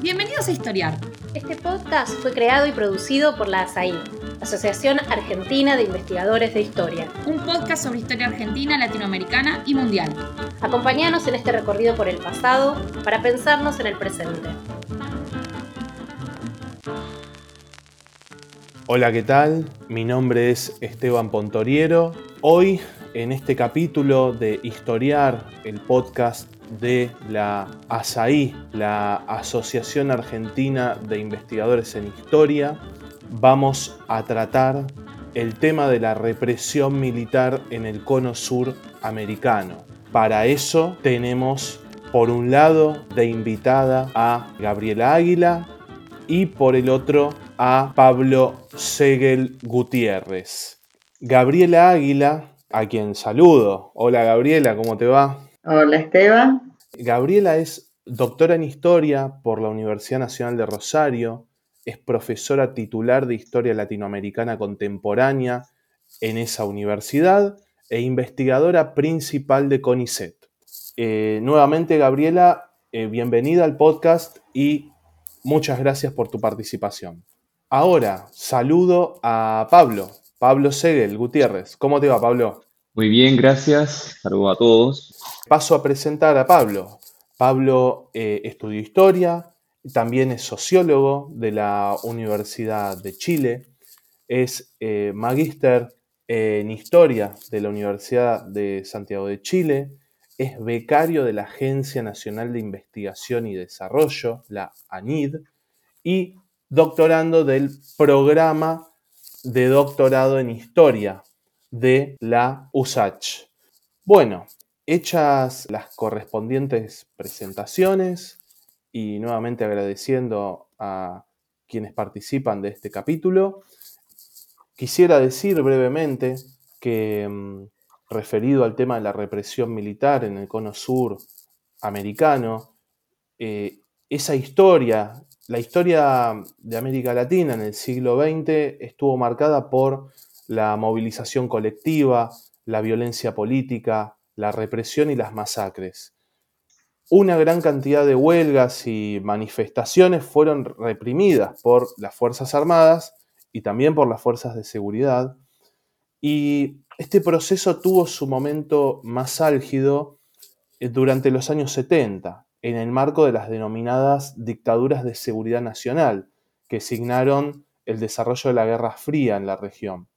Bienvenidos a Historiar. Este podcast fue creado y producido por la ASAI, Asociación Argentina de Investigadores de Historia. Un podcast sobre historia argentina, latinoamericana y mundial. Acompáñanos en este recorrido por el pasado para pensarnos en el presente. Hola, ¿qué tal? Mi nombre es Esteban Pontoriero. Hoy, en este capítulo de Historiar, el podcast de la ASAI, la Asociación Argentina de Investigadores en Historia, vamos a tratar el tema de la represión militar en el cono sur americano. Para eso tenemos por un lado de invitada a Gabriela Águila y por el otro a Pablo Segel Gutiérrez. Gabriela Águila, a quien saludo. Hola Gabriela, ¿cómo te va? Hola Esteban. Gabriela es doctora en Historia por la Universidad Nacional de Rosario, es profesora titular de Historia Latinoamericana Contemporánea en esa universidad e investigadora principal de CONICET. Eh, nuevamente, Gabriela, eh, bienvenida al podcast y muchas gracias por tu participación. Ahora, saludo a Pablo, Pablo Segel Gutiérrez. ¿Cómo te va, Pablo? Muy bien, gracias. Saludo a todos. Paso a presentar a Pablo. Pablo eh, estudió historia, también es sociólogo de la Universidad de Chile, es eh, magíster en historia de la Universidad de Santiago de Chile, es becario de la Agencia Nacional de Investigación y Desarrollo, la ANID, y doctorando del programa de doctorado en historia de la USACH. Bueno, hechas las correspondientes presentaciones y nuevamente agradeciendo a quienes participan de este capítulo, quisiera decir brevemente que mm, referido al tema de la represión militar en el cono sur americano, eh, esa historia, la historia de América Latina en el siglo XX estuvo marcada por la movilización colectiva, la violencia política, la represión y las masacres. Una gran cantidad de huelgas y manifestaciones fueron reprimidas por las Fuerzas Armadas y también por las Fuerzas de Seguridad. Y este proceso tuvo su momento más álgido eh, durante los años 70, en el marco de las denominadas dictaduras de seguridad nacional, que signaron el desarrollo de la Guerra Fría en la región.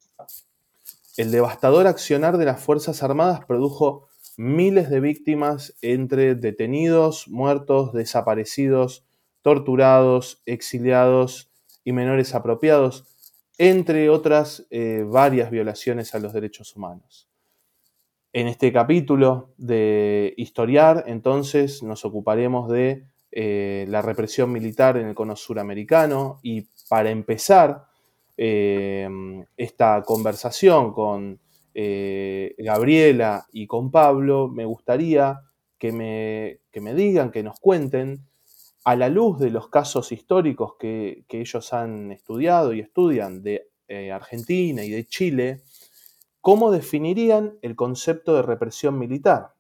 El devastador accionar de las Fuerzas Armadas produjo miles de víctimas entre detenidos, muertos, desaparecidos, torturados, exiliados y menores apropiados, entre otras eh, varias violaciones a los derechos humanos. En este capítulo de historiar, entonces, nos ocuparemos de eh, la represión militar en el cono suramericano y para empezar, eh, esta conversación con eh, Gabriela y con Pablo, me gustaría que me, me, digan, que nos cuenten, a la luz de los casos históricos que, ellos han estudiado y estudian de eh, Argentina y de Chile, cómo definirían el concepto de represión militar.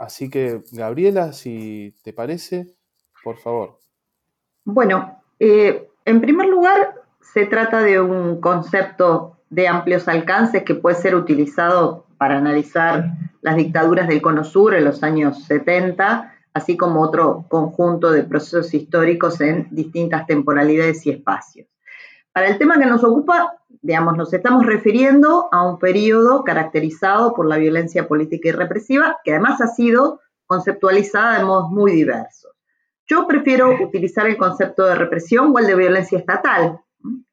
Así que, Gabriela, si te parece, por favor. Bueno, en primer lugar, se trata de un concepto de amplios alcances que puede ser utilizado para analizar las dictaduras del Cono Sur en los años 70, así como otro conjunto de procesos históricos en distintas temporalidades y espacios. Para el tema que nos ocupa, digamos, nos estamos refiriendo a un periodo caracterizado por la violencia política y represiva, que además ha sido conceptualizada de modos muy diversos. Yo prefiero utilizar el concepto de represión o el de violencia estatal,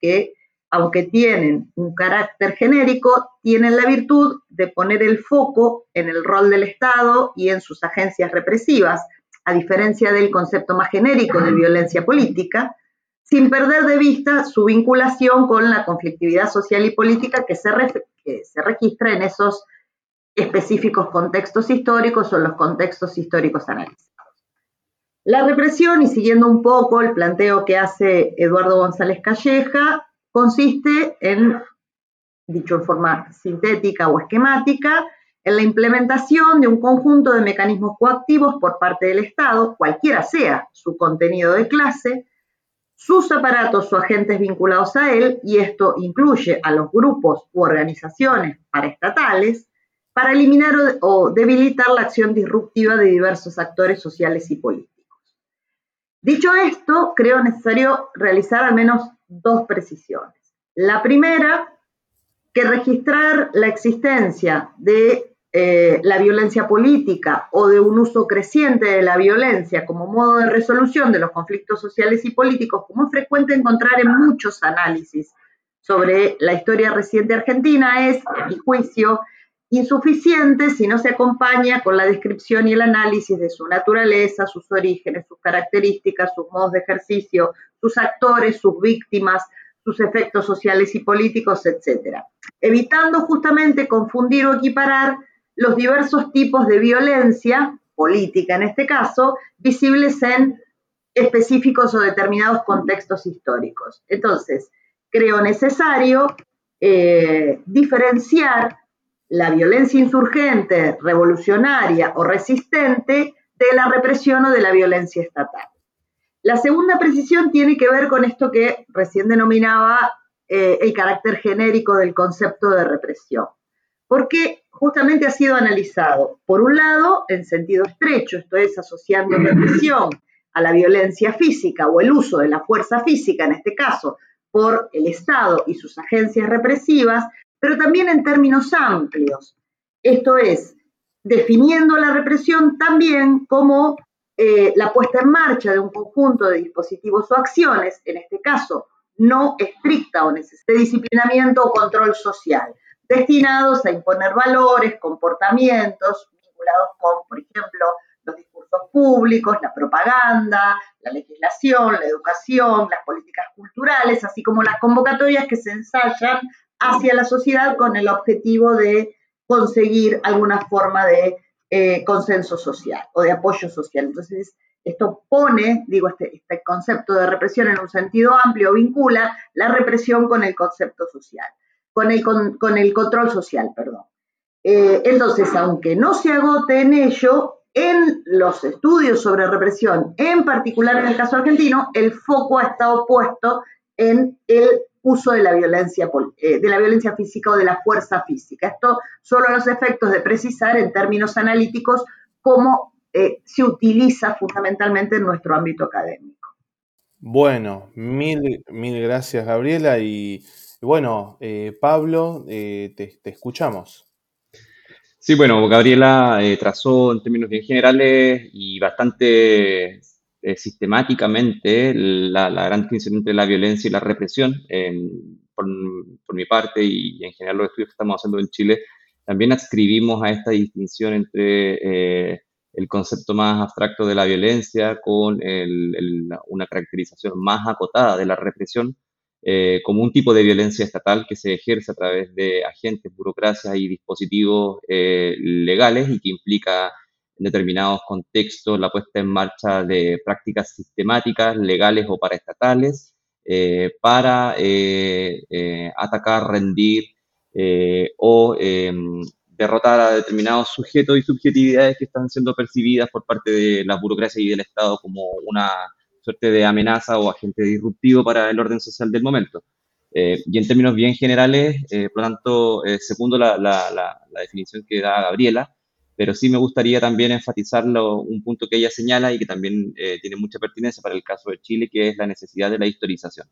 que aunque tienen un carácter genérico, tienen la virtud de poner el foco en el rol del Estado y en sus agencias represivas, a diferencia del concepto más genérico de violencia política, sin perder de vista su vinculación con la conflictividad social y política que se, se registra en esos específicos contextos históricos o los contextos históricos analizados. La represión, y siguiendo un poco el planteo que hace Eduardo González Calleja, consiste en, dicho en forma sintética o esquemática, en la implementación de un conjunto de mecanismos coactivos por parte del Estado, cualquiera sea su contenido de clase, sus aparatos o agentes vinculados a él, y esto incluye a los grupos u organizaciones paraestatales, para eliminar o, debilitar la acción disruptiva de diversos actores sociales y políticos. Dicho esto, creo necesario realizar al menos dos precisiones. La primera, que registrar la existencia de eh, la violencia política o de un uso creciente de la violencia como modo de resolución de los conflictos sociales y políticos, como es frecuente encontrar en muchos análisis sobre la historia reciente argentina, es, en mi juicio, insuficiente si no se acompaña con la descripción y el análisis de su naturaleza, sus orígenes, sus características, sus modos de ejercicio, sus actores, sus víctimas, sus efectos sociales y políticos, etc. Evitando justamente confundir o equiparar los diversos tipos de violencia, política en este caso, visibles en específicos o determinados contextos históricos. Entonces, creo necesario eh, diferenciar la violencia insurgente, revolucionaria o resistente de la represión o de la violencia estatal. La segunda precisión tiene que ver con esto que recién denominaba eh, el carácter genérico del concepto de represión porque justamente ha sido analizado, por un lado, en sentido estrecho, esto es, asociando represión a la violencia física o el uso de la fuerza física, en este caso, por el Estado y sus agencias represivas, pero también en términos amplios. Esto es, definiendo la represión también como eh, la puesta en marcha de un conjunto de dispositivos o acciones, en este caso no estricta o de disciplinamiento o control social destinados a imponer valores, comportamientos vinculados con, por ejemplo, los discursos públicos, la propaganda, la legislación, la educación, las políticas culturales, así como las convocatorias que se ensayan hacia la sociedad con el objetivo de conseguir alguna forma de eh, consenso social o de apoyo social. Entonces, esto pone, digo, este, este concepto de represión en un sentido amplio, vincula la represión con el concepto social con el, con, el control social, perdón. Eh, entonces, aunque no se agote en ello, en los estudios sobre represión, en particular en el caso argentino, el foco ha estado puesto en el uso de la violencia, eh, de la violencia física o de la fuerza física. Esto solo a los efectos de precisar en términos analíticos cómo eh, se utiliza fundamentalmente en nuestro ámbito académico. Bueno, mil, mil gracias Gabriela y bueno, eh, Pablo, eh, te, escuchamos. Sí, bueno, Gabriela eh, trazó en términos bien generales y bastante sistemáticamente la, gran distinción entre la violencia y la represión. por, mi parte y, en general los estudios que estamos haciendo en Chile, también adscribimos a esta distinción entre el concepto más abstracto de la violencia con una caracterización más acotada de la represión eh, como un tipo de violencia estatal que se ejerce a través de agentes, burocracias y dispositivos eh, legales y que implica en determinados contextos la puesta en marcha de prácticas sistemáticas, legales o paraestatales, eh, para atacar, rendir o em, derrotar a determinados sujetos y subjetividades que están siendo percibidas por parte de la burocracia y del Estado como una suerte de amenaza o agente disruptivo para el orden social del momento. Eh, y en términos bien generales, eh, por lo tanto, eh, segundo la, definición que da Gabriela, pero sí me gustaría también enfatizar un punto que ella señala y que también tiene mucha pertinencia para el caso de Chile, que es la necesidad de la historización.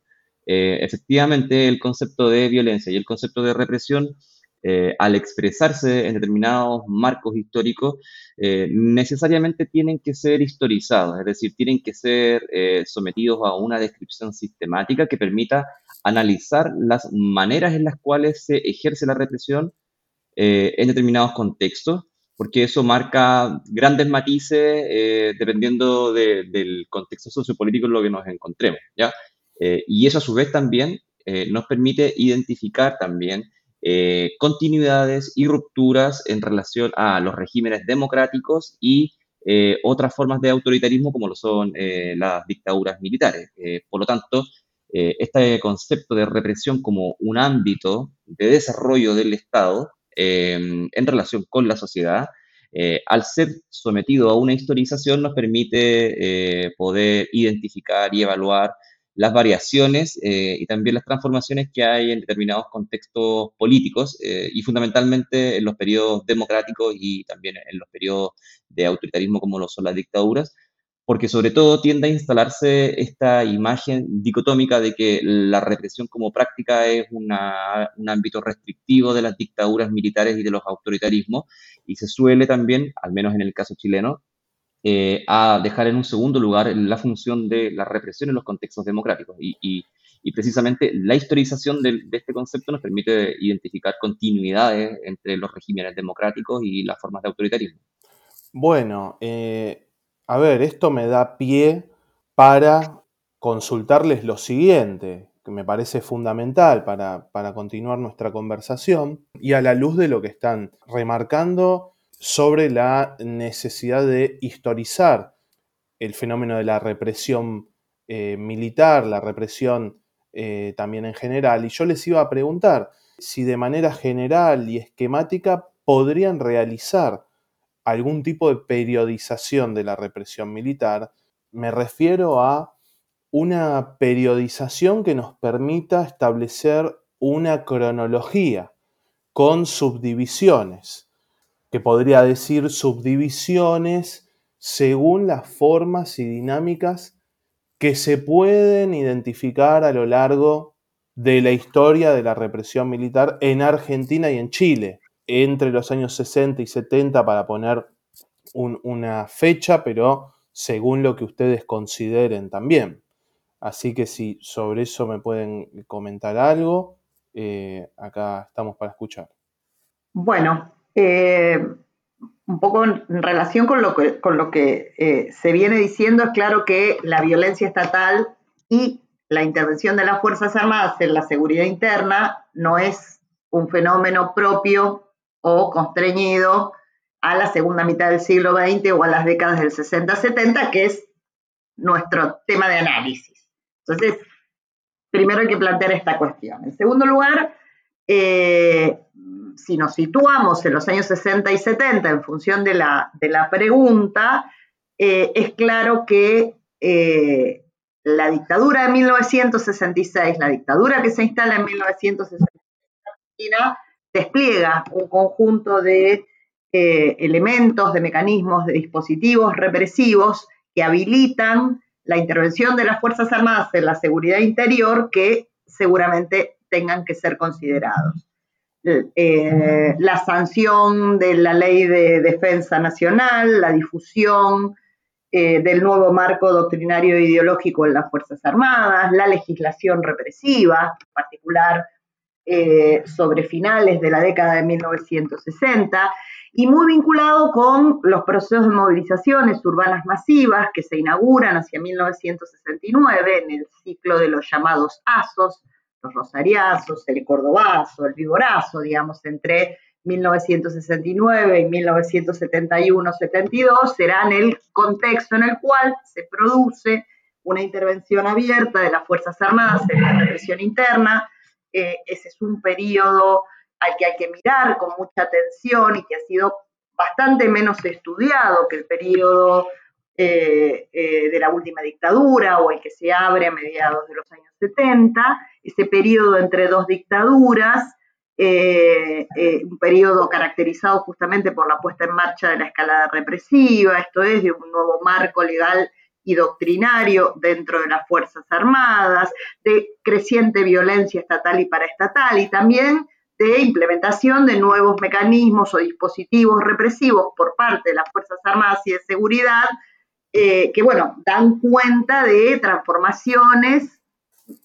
efectivamente, el concepto de violencia y el concepto de represión eh, al expresarse en determinados marcos históricos, eh, necesariamente tienen que ser historizados, es decir, tienen que ser eh, sometidos a una descripción sistemática que permita analizar las maneras en las cuales se ejerce la represión en determinados contextos, porque eso marca grandes matices dependiendo del contexto sociopolítico en lo que nos encontremos. ¿ya? y eso a su vez también nos permite identificar también eh, continuidades y rupturas en relación a los regímenes democráticos y eh, otras formas de autoritarismo como lo son eh, las dictaduras militares. por lo tanto, este concepto de represión como un ámbito de desarrollo del Estado em, en relación con la sociedad, eh, al ser sometido a una historización nos permite eh, poder identificar y evaluar las variaciones eh, y también las transformaciones que hay en determinados contextos políticos y fundamentalmente en los periodos democráticos y también en los periodos de autoritarismo como lo son las dictaduras, porque sobre todo tiende a instalarse esta imagen dicotómica de que la represión como práctica es un ámbito restrictivo de las dictaduras militares y de los autoritarismos, y se suele también, al menos en el caso chileno, eh, a dejar en un segundo lugar la función de la represión en los contextos democráticos. Y, precisamente la historización de, este concepto nos permite identificar continuidades entre los regímenes democráticos y las formas de autoritarismo. Bueno, eh, a ver, esto me da pie para consultarles lo siguiente, que me parece fundamental para, continuar nuestra conversación, y a la luz de lo que están remarcando sobre la necesidad de historizar el fenómeno de la represión eh, militar, la represión eh, también en general, y yo les iba a preguntar si de manera general y esquemática podrían realizar algún tipo de periodización de la represión militar, me refiero a una periodización que nos permita establecer una cronología con subdivisiones, que podría decir subdivisiones según las formas y dinámicas que se pueden identificar a lo largo de la historia de la represión militar en Argentina y en Chile entre los años 60 y 70 para poner una fecha, pero según lo que ustedes consideren también. Así que si sobre eso me pueden comentar algo, eh, acá estamos para escuchar. Bueno, eh, un poco en relación con lo que, eh, se viene diciendo, es claro que la violencia estatal y la intervención de las Fuerzas Armadas en la seguridad interna no es un fenómeno propio o constreñido a la segunda mitad del siglo XX o a las décadas del 60-70, que es nuestro tema de análisis. Entonces, primero hay que plantear esta cuestión. En segundo lugar, eh, si nos situamos en los años 60 y 70 en función de la, de la pregunta, eh, es claro que eh, la dictadura de 1966, la dictadura que se instala en 1966 despliega un conjunto de eh, elementos, de mecanismos, de dispositivos represivos que habilitan la intervención de las Fuerzas Armadas en la seguridad interior que seguramente tengan que ser considerados. Eh, la sanción de la ley de defensa nacional, la difusión eh, del nuevo marco doctrinario e ideológico en las Fuerzas Armadas, la legislación represiva, en particular eh, sobre finales de la década de 1960 y muy vinculado con los procesos de movilizaciones urbanas masivas que se inauguran hacia 1969 en el ciclo de los llamados ASOS, los rosariazos, el cordobazo, el vigorazo, digamos, entre 1969 y 1971-72 serán el contexto en el cual se produce una intervención abierta de las Fuerzas Armadas en la represión interna, eh, ese es un periodo al que hay que mirar con mucha atención y que ha sido bastante menos estudiado que el periodo eh, eh, de la última dictadura o el que se abre a mediados de los años 70, ese periodo entre dos dictaduras, un periodo caracterizado justamente por la puesta en marcha de la escalada represiva, esto es, de un nuevo marco legal y doctrinario dentro de las Fuerzas Armadas, de creciente violencia estatal y paraestatal y también de implementación de nuevos mecanismos o dispositivos represivos por parte de las Fuerzas Armadas y de Seguridad eh, que, bueno, dan cuenta de transformaciones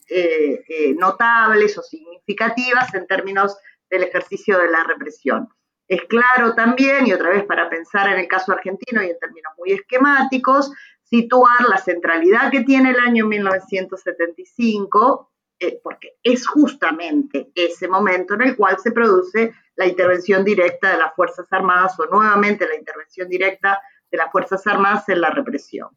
eh, eh, notables o significativas en términos del ejercicio de la represión. Es claro también, y otra vez para pensar en el caso argentino y en términos muy esquemáticos, situar la centralidad que tiene el año 1975, eh, porque es justamente ese momento en el cual se produce la intervención directa de las Fuerzas Armadas o nuevamente la intervención directa de las Fuerzas Armadas en la represión.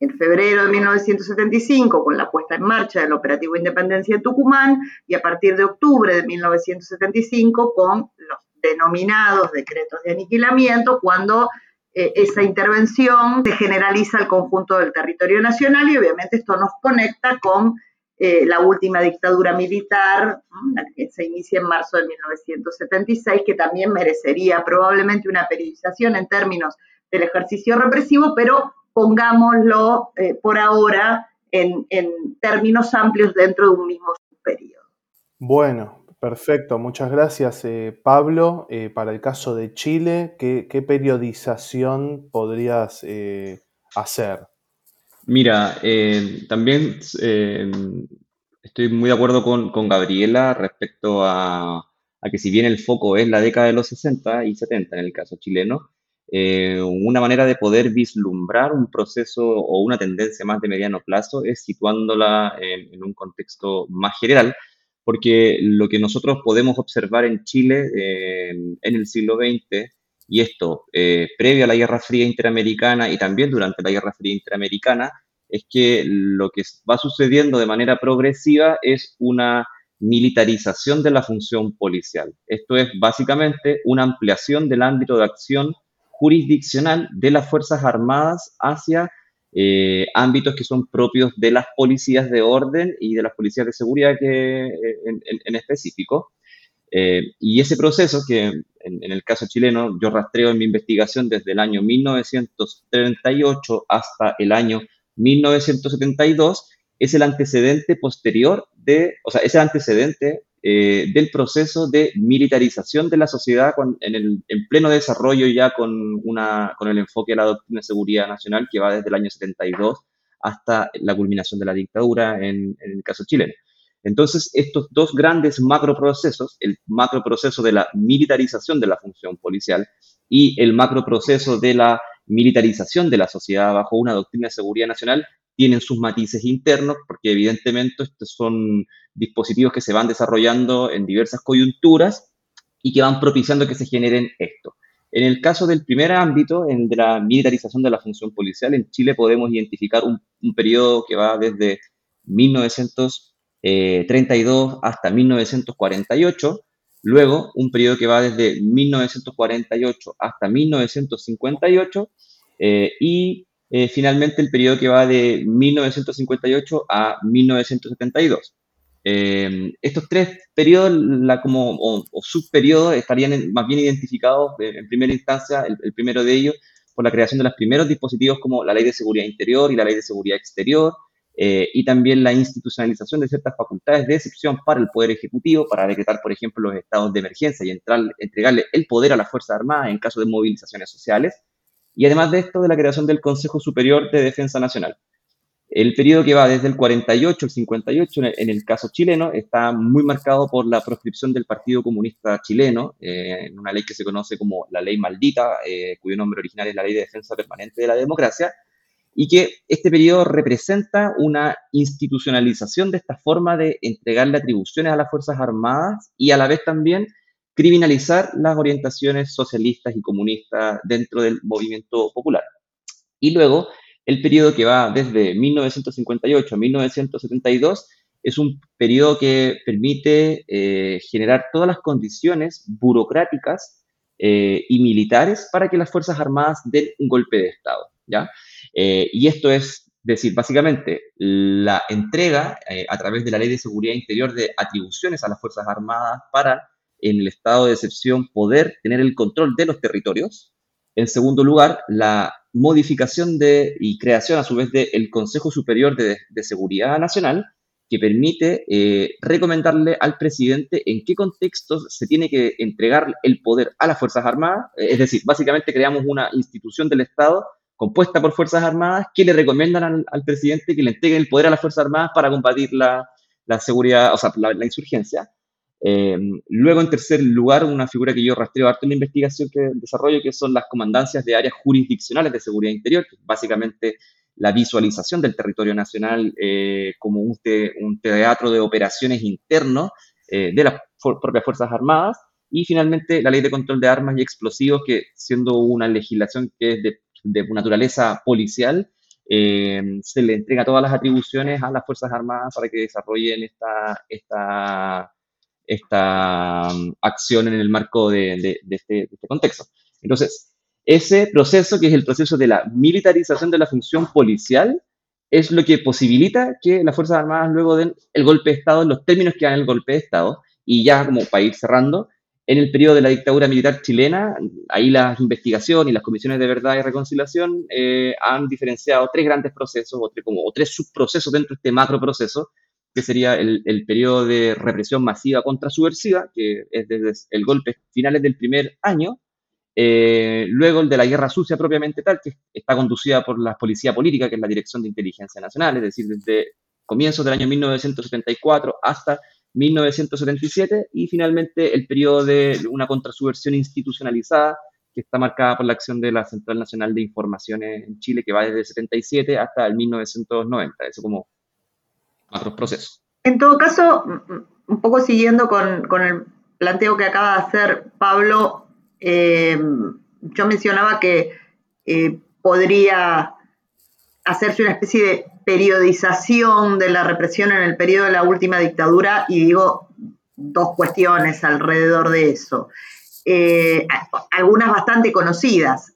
En febrero de 1975, con la puesta en marcha del Operativo Independencia de Tucumán, y a partir de octubre de 1975, con los denominados decretos de aniquilamiento cuando eh, esa intervención se generaliza al conjunto del territorio nacional y obviamente esto nos conecta con eh, la última dictadura militar, la que se inicia en marzo de 1976, que también merecería probablemente una periodización en términos del ejercicio represivo, pero pongámoslo eh, por ahora en, términos amplios dentro de un mismo periodo. Bueno, perfecto. Muchas gracias, eh, Pablo. para el caso de Chile, ¿qué, periodización podrías hacer? Mira, eh, también eh, estoy muy de acuerdo con, Gabriela respecto a, que si bien el foco es la década de los 60 y 70 en el caso chileno, eh, una manera de poder vislumbrar un proceso o una tendencia más de mediano plazo es situándola en, un contexto más general, porque lo que nosotros podemos observar en Chile en el siglo XX y esto, eh, previo a la Guerra Fría Interamericana y también durante la Guerra Fría Interamericana, es que lo que va sucediendo de manera progresiva es una militarización de la función policial. Esto es básicamente una ampliación del ámbito de acción jurisdiccional de las Fuerzas Armadas hacia eh, ámbitos que son propios de las policías de orden y de las policías de seguridad eh, en específico. Eh, y ese proceso, que en, el caso chileno yo rastreo en mi investigación desde el año 1938 hasta el año 1972, es el antecedente posterior de, o sea, es el antecedente eh, del proceso de militarización de la sociedad en, el, en pleno desarrollo ya con, con el enfoque de la doctrina de seguridad nacional que va desde el año 72 hasta la culminación de la dictadura en el caso chileno. Entonces, estos dos grandes macroprocesos, el macroproceso de la militarización de la función policial y el macroproceso de la militarización de la sociedad bajo una doctrina de seguridad nacional, tienen sus matices internos, porque evidentemente estos son dispositivos que se van desarrollando en diversas coyunturas y que van propiciando que se generen esto. En el caso del primer ámbito, en de la militarización de la función policial, en Chile podemos identificar un, periodo que va desde 1900 32 eh, hasta 1948, luego un periodo que va desde 1948 hasta 1958 eh, y eh, finalmente el periodo que va de 1958 a 1972. estos tres periodos la, como, o, subperiodos estarían más bien identificados en primera instancia, el primero de ellos, por la creación de los primeros dispositivos como la Ley de Seguridad Interior y la Ley de Seguridad Exterior, eh, y también la institucionalización de ciertas facultades de excepción para el Poder Ejecutivo, para decretar, por ejemplo, los estados de emergencia y entregarle el poder a las Fuerzas Armadas en caso de movilizaciones sociales. Y además de esto, de la creación del Consejo Superior de Defensa Nacional. El periodo que va desde el 48 al 58, en el, caso chileno, está muy marcado por la proscripción del Partido Comunista Chileno, eh, en una ley que se conoce como la Ley Maldita, eh, cuyo nombre original es la Ley de Defensa Permanente de la Democracia, y que este periodo representa una institucionalización de esta forma de entregarle atribuciones a las Fuerzas Armadas y a la vez también criminalizar las orientaciones socialistas y comunistas dentro del movimiento popular. Y luego, el periodo que va desde 1958 a 1972 es un periodo que permite eh, generar todas las condiciones burocráticas eh, y militares para que las Fuerzas Armadas den un golpe de Estado. ¿ya? Eh, y esto es decir, básicamente, la entrega eh, a través de la Ley de Seguridad Interior de atribuciones a las Fuerzas Armadas para, en el estado de excepción, poder tener el control de los territorios. En segundo lugar, la modificación de, y creación a su vez del Consejo Superior de, Seguridad Nacional, que permite eh, recomendarle al presidente en qué contextos se tiene que entregar el poder a las Fuerzas Armadas. Es decir, básicamente creamos una institución del Estado compuesta por Fuerzas Armadas que le recomiendan al, presidente que le entreguen el poder a las Fuerzas Armadas para combatir la, seguridad, o sea, la, insurgencia. Eh, luego, en tercer lugar, una figura que yo rastreo harto en la investigación que desarrollo, que son las comandancias de áreas jurisdiccionales de seguridad interior, que básicamente la visualización del territorio nacional eh, como un, teatro de operaciones interno eh, de las propias Fuerzas Armadas. Y finalmente, la ley de control de armas y explosivos, que siendo una legislación que es de naturaleza policial, se le entrega todas las atribuciones a las Fuerzas Armadas para que desarrollen esta, esta, esta um, acción en el marco de, este, de, este, contexto. Entonces, ese proceso, que es el proceso de la militarización de la función policial, es lo que posibilita que las Fuerzas Armadas luego den el golpe de Estado los términos que dan el golpe de Estado. Y ya como para ir cerrando, en el periodo de la dictadura militar chilena, ahí las investigaciones y las comisiones de verdad y reconciliación eh, han diferenciado tres grandes procesos o tres, como, o tres subprocesos dentro de este macro proceso, que sería el, el periodo de represión masiva contra subversiva, que es desde el golpe finales del primer año, eh, luego el de la guerra sucia propiamente tal, que está conducida por la policía política, que es la Dirección de Inteligencia Nacional, es decir, desde comienzos del año 1974 hasta 1977 y finalmente el periodo de una contrasubversión institucionalizada que está marcada por la acción de la Central Nacional de Informaciones en Chile que va desde el 77 hasta el 1990, eso como otros procesos. En todo caso, un poco siguiendo con, el planteo que acaba de hacer Pablo, eh, yo mencionaba que eh, podría hacerse una especie de periodización de la represión en el periodo de la última dictadura y digo dos cuestiones alrededor de eso. Eh, algunas bastante conocidas.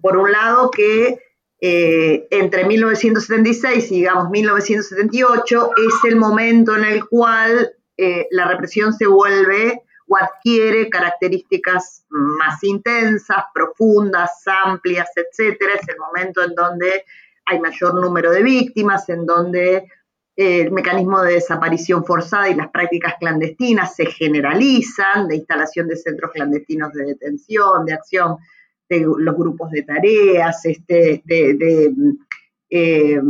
Por un lado, que eh, entre 1976 y digamos 1978 es el momento en el cual eh, la represión se vuelve o adquiere características más intensas, profundas, amplias, etcétera. Es el momento en donde hay mayor número de víctimas, en donde eh, el mecanismo de desaparición forzada y las prácticas clandestinas se generalizan, de instalación de centros clandestinos de detención, de acción de los grupos de tareas, este, de, eh,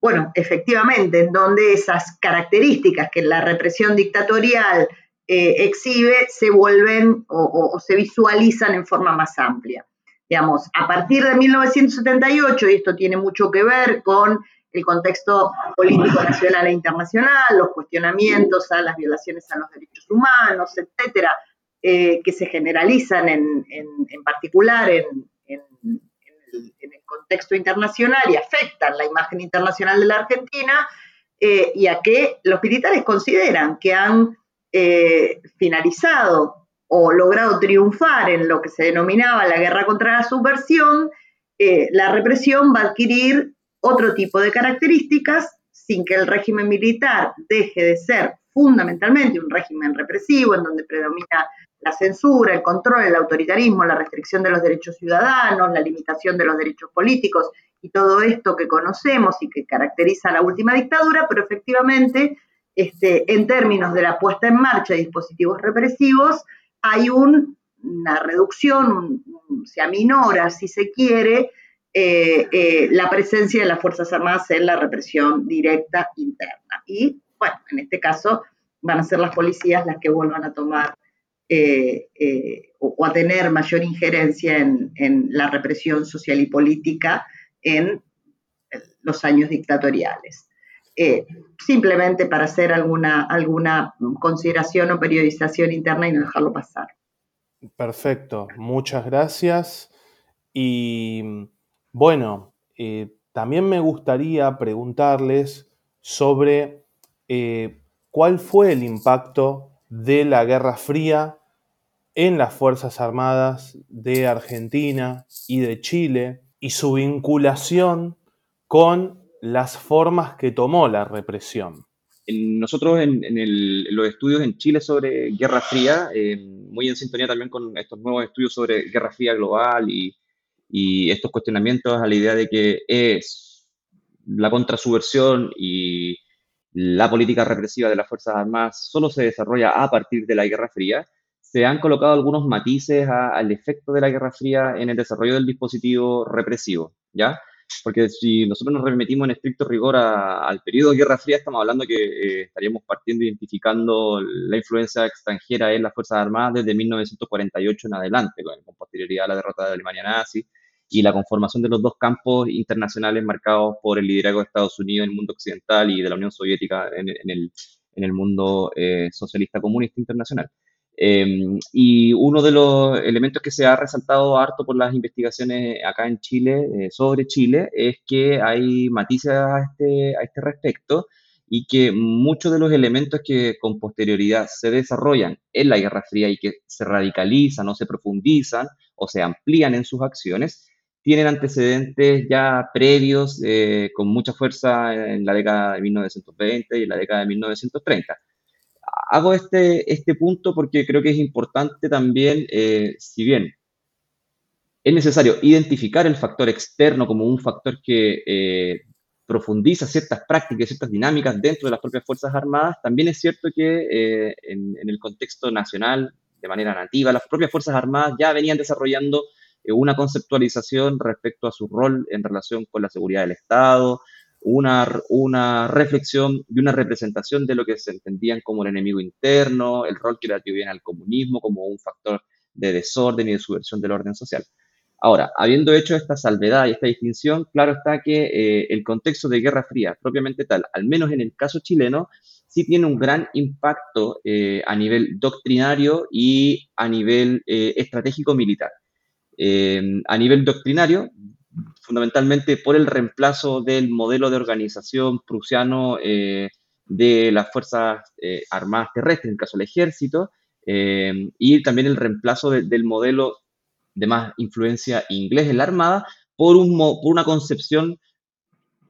bueno, efectivamente, en donde esas características que la represión dictatorial eh, exhibe se vuelven o se visualizan en forma más amplia. Digamos, a partir de 1978, y esto tiene mucho que ver con el contexto político nacional e internacional, los cuestionamientos a las violaciones a los derechos humanos, etcétera, eh, que se generalizan en, particular en, el, contexto internacional y afectan la imagen internacional de la Argentina, eh, y a que los militares consideran que han eh, finalizado o logrado triunfar en lo que se denominaba la guerra contra la subversión, la represión va a adquirir otro tipo de características sin que el régimen militar deje de ser fundamentalmente un régimen represivo en donde predomina la censura, el control, el autoritarismo, la restricción de los derechos ciudadanos, la limitación de los derechos políticos y todo esto que conocemos y que caracteriza la última dictadura, pero efectivamente, este, en términos de la puesta en marcha de dispositivos represivos, hay una reducción, se aminora, si se quiere, eh, eh, la presencia de las Fuerzas Armadas en la represión directa interna. Y, bueno, en este caso van a ser las policías las que vuelvan a tomar eh, o, a tener mayor injerencia en, la represión social y política en los años dictatoriales. simplemente para hacer alguna, alguna consideración o periodización interna y no dejarlo pasar. Perfecto, muchas gracias. Y bueno, eh, también me gustaría preguntarles sobre eh, cuál fue el impacto de la Guerra Fría en las Fuerzas Armadas de Argentina y de Chile y su vinculación con las formas que tomó la represión. Nosotros en, los estudios en Chile sobre Guerra Fría, eh, muy en sintonía también con estos nuevos estudios sobre Guerra Fría global y, estos cuestionamientos a la idea de que es la contrasubversión y la política represiva de las Fuerzas Armadas solo se desarrolla a partir de la Guerra Fría, se han colocado algunos matices al efecto de la Guerra Fría en el desarrollo del dispositivo represivo, ¿ya? porque si nosotros nos remitimos en estricto rigor al periodo de Guerra Fría, estamos hablando que eh, estaríamos partiendo identificando la influencia extranjera en las Fuerzas Armadas desde 1948 en adelante, con, posterioridad a la derrota de Alemania nazi y la conformación de los dos campos internacionales marcados por el liderazgo de Estados Unidos en el mundo occidental y de la Unión Soviética en, el, en el, mundo eh, socialista comunista internacional. Em, y uno de los elementos que se ha resaltado harto por las investigaciones acá en Chile, eh, sobre Chile, es que hay matices a este, a este respecto y que muchos de los elementos que con posterioridad se desarrollan en la Guerra Fría y que se radicalizan o se profundizan o se amplían en sus acciones, tienen antecedentes ya previos eh, con mucha fuerza en la década de 1920 y en la década de 1930. Hago este, este punto porque creo que es importante también, eh, si bien es necesario identificar el factor externo como un factor que eh, profundiza ciertas prácticas, ciertas dinámicas dentro de las propias Fuerzas Armadas, también es cierto que en, en, el contexto nacional, de manera nativa, las propias Fuerzas Armadas ya venían desarrollando eh, una conceptualización respecto a su rol en relación con la seguridad del Estado, una, una reflexión y una representación de lo que se entendían como el enemigo interno, el rol que le atribuían al comunismo como un factor de desorden y de subversión del orden social. Ahora, habiendo hecho esta salvedad y esta distinción, claro está que eh, el contexto de Guerra Fría, propiamente tal, al menos en el caso chileno, sí tiene un gran impacto eh, a nivel doctrinario y a nivel estratégico militar. Em, a nivel doctrinario, fundamentalmente por el reemplazo del modelo de organización prusiano eh, de las Fuerzas eh, Armadas Terrestres, en el caso del ejército, em, y también el reemplazo del modelo de más influencia inglés en la Armada por, un, por una concepción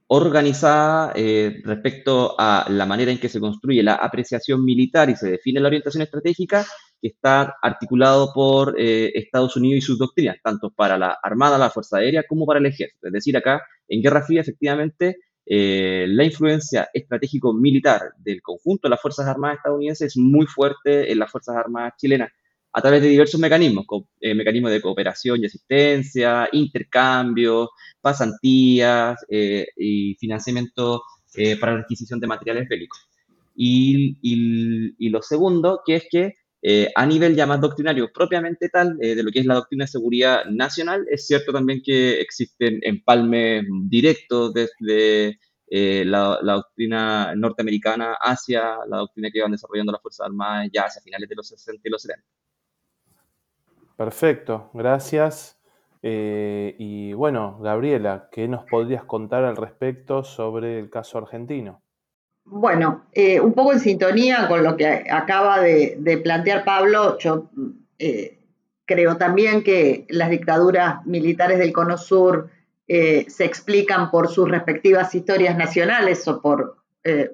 organizada eh, respecto a la manera en que se construye la apreciación militar y se define la orientación estratégica que está articulado por eh, Estados Unidos y sus doctrinas, tanto para la Armada, la Fuerza Aérea, como para el Ejército. Es decir, acá en Guerra Fría, efectivamente, eh, la influencia estratégico-militar del conjunto de las Fuerzas Armadas estadounidenses es muy fuerte en las Fuerzas Armadas chilenas, a través de diversos mecanismos, eh, mecanismos de cooperación y asistencia, intercambio, pasantías y financiamiento para la adquisición de materiales bélicos. Y, lo segundo, que es que eh, a nivel ya más doctrinario propiamente tal, eh, de lo que es la doctrina de seguridad nacional, es cierto también que existen empalmes directos desde eh, la, doctrina norteamericana hacia la doctrina que van desarrollando las Fuerzas Armadas ya hacia finales de los 60 y los 70. Perfecto, gracias. y bueno, Gabriela, ¿qué nos podrías contar al respecto sobre el caso argentino? Bueno, eh, un poco en sintonía con lo que acaba de, plantear Pablo, yo eh, creo también que las dictaduras militares del Cono Sur eh, se explican por sus respectivas historias nacionales o por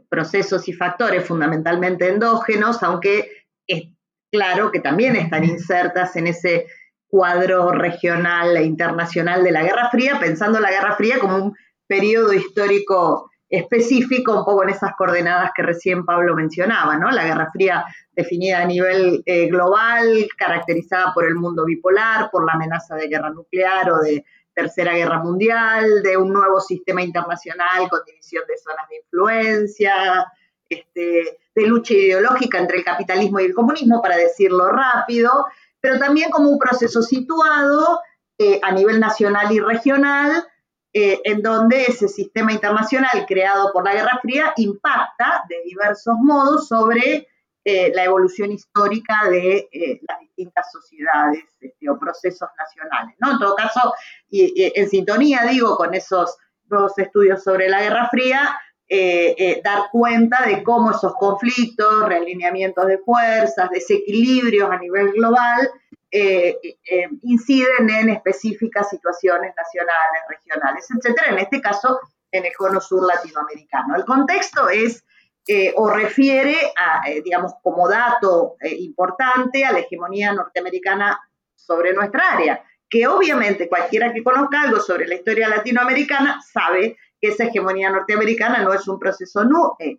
procesos y factores fundamentalmente endógenos, aunque es claro que también están insertas en ese cuadro regional e internacional de la Guerra Fría, pensando la Guerra Fría como un periodo histórico específico, un poco en esas coordenadas que recién Pablo mencionaba, ¿no? La Guerra Fría definida a nivel eh, global, caracterizada por el mundo bipolar, por la amenaza de guerra nuclear o de tercera guerra mundial, de un nuevo sistema internacional con división de zonas de influencia, este, de lucha ideológica entre el capitalismo y el comunismo, para decirlo rápido, pero también como un proceso situado eh, a nivel nacional y regional eh, en donde ese sistema internacional creado por la Guerra Fría impacta de diversos modos sobre eh, la evolución histórica de eh, las distintas sociedades este, o procesos nacionales. ¿no? En todo caso, y, en sintonía, digo, con esos nuevos estudios sobre la Guerra Fría, dar cuenta de cómo esos conflictos, realineamientos de fuerzas, desequilibrios a nivel global, eh, eh, inciden en específicas situaciones nacionales, regionales, etcétera, en este caso en el cono sur latinoamericano. El contexto es eh, o refiere a, digamos, como dato importante a la hegemonía norteamericana sobre nuestra área, que obviamente cualquiera que conozca algo sobre la historia latinoamericana sabe que esa hegemonía norteamericana no es un proceso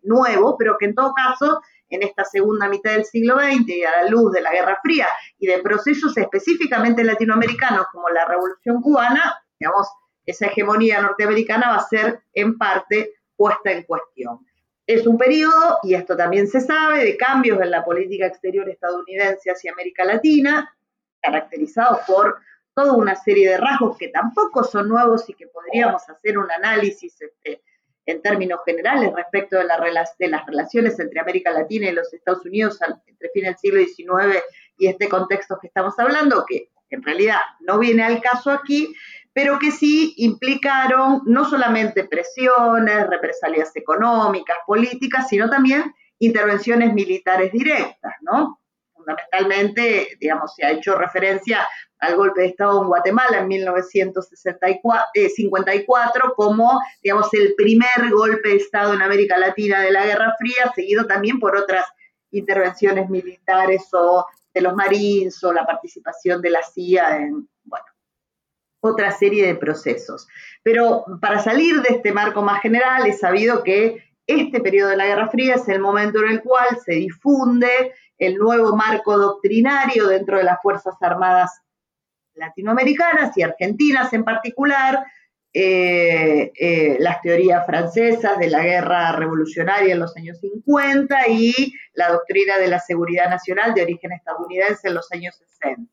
nuevo, pero que en todo caso en esta segunda mitad del siglo XX y a la luz de la Guerra Fría y de procesos específicamente latinoamericanos como la Revolución Cubana, digamos, esa hegemonía norteamericana va a ser en parte puesta en cuestión. Es un periodo, y esto también se sabe, de cambios en la política exterior estadounidense hacia América Latina, caracterizados por toda una serie de rasgos que tampoco son nuevos y que podríamos hacer un análisis este, en términos generales respecto de, de, las relaciones entre América Latina y los Estados Unidos entre fin del siglo XIX y este contexto que estamos hablando, que en realidad no viene al caso aquí, pero que sí implicaron no solamente presiones, represalias económicas, políticas, sino también intervenciones militares directas, ¿no? Fundamentalmente, digamos, se ha hecho referencia al golpe de Estado en Guatemala en 1954 eh, como, digamos, el primer golpe de Estado en América Latina de la Guerra Fría, seguido también por otras intervenciones militares o de los Marines o la participación de la CIA en, bueno, otra serie de procesos. Pero para salir de este marco más general, he sabido que este periodo de la Guerra Fría es el momento en el cual se difunde el nuevo marco doctrinario dentro de las Fuerzas Armadas latinoamericanas y argentinas en particular, eh, eh, las teorías francesas de la guerra revolucionaria en los años 50 y la doctrina de la seguridad nacional de origen estadounidense en los años 60.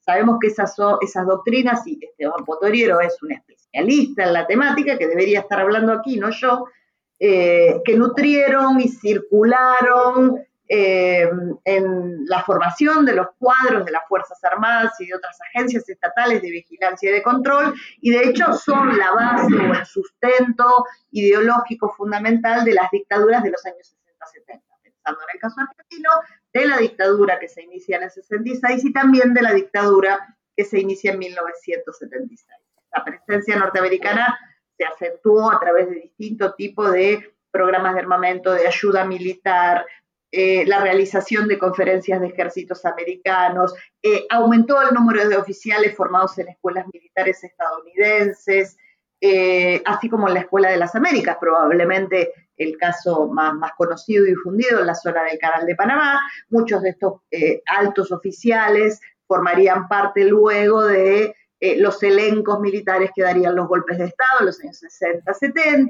Sabemos que esas, esas doctrinas, y Esteban Potoriero es un especialista en la temática, que debería estar hablando aquí, no yo, eh, que nutrieron y circularon eh, en la formación de los cuadros de las Fuerzas Armadas y de otras agencias estatales de vigilancia y de control, y de hecho son la base o el sustento ideológico fundamental de las dictaduras de los años 60-70, pensando en el caso argentino, de la dictadura que se inicia en el 66 y también de la dictadura que se inicia en 1976. La presencia norteamericana se acentuó a través de distintos tipos de programas de armamento, de ayuda militar, eh, la realización de conferencias de ejércitos americanos, eh, aumentó el número de oficiales formados en escuelas militares estadounidenses, eh, así como en la Escuela de las Américas, probablemente el caso más, más, conocido y difundido en la zona del Canal de Panamá. Muchos de estos altos oficiales formarían parte luego de los elencos militares que darían los golpes de Estado en los años 60-70,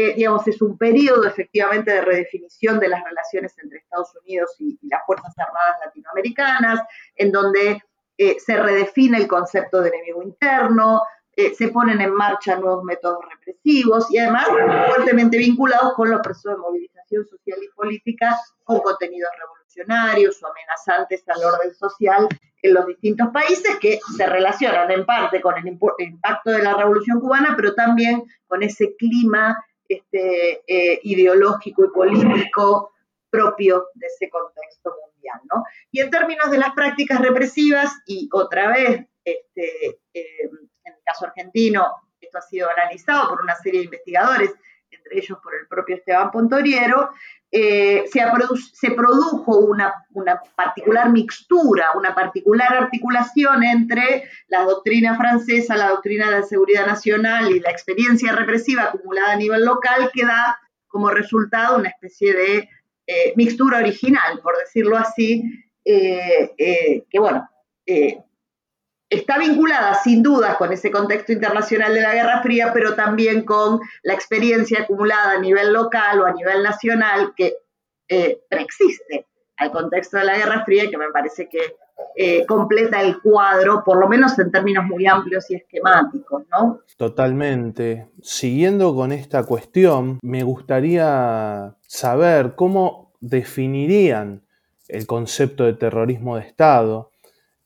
eh, digamos, es un periodo efectivamente de redefinición de las relaciones entre Estados Unidos y, las Fuerzas Armadas latinoamericanas, en donde eh, se redefine el concepto de enemigo interno, eh, se ponen en marcha nuevos métodos represivos y además fuertemente vinculados con los procesos de movilización social y política con contenidos revolucionarios o amenazantes al orden social en los distintos países que se relacionan en parte con el impacto de la revolución cubana, pero también con ese clima este, eh, ideológico y político propio de ese contexto mundial. ¿no? Y en términos de las prácticas represivas, y otra vez, este, eh, en el caso argentino, esto ha sido analizado por una serie de investigadores, entre ellos por el propio Esteban Pontoriero, eh, se, produjo una, particular mixtura, una particular articulación entre la doctrina francesa, la doctrina de la seguridad nacional y la experiencia represiva acumulada a nivel local que da como resultado una especie de eh, mixtura original, por decirlo así, eh, que bueno, está vinculada sin duda con ese contexto internacional de la Guerra Fría, pero también con la experiencia acumulada a nivel local o a nivel nacional que eh, preexiste al contexto de la Guerra Fría y que me parece que eh, completa el cuadro, por lo menos en términos muy amplios y esquemáticos, ¿no? Totalmente. Siguiendo con esta cuestión, me gustaría saber cómo definirían el concepto de terrorismo de Estado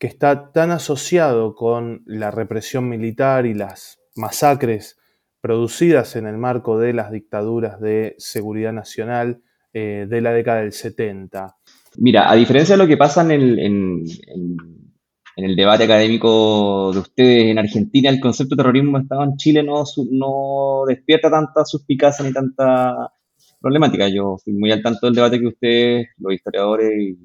que está tan asociado con la represión militar y las masacres producidas en el marco de las dictaduras de seguridad nacional eh, de la década del 70. Mira, a diferencia de lo que pasa en el, debate académico de ustedes en Argentina, el concepto de terrorismo Estado en Chile no, no despierta tanta suspicacia ni tanta problemática. Yo estoy muy al tanto del debate que ustedes, los historiadores y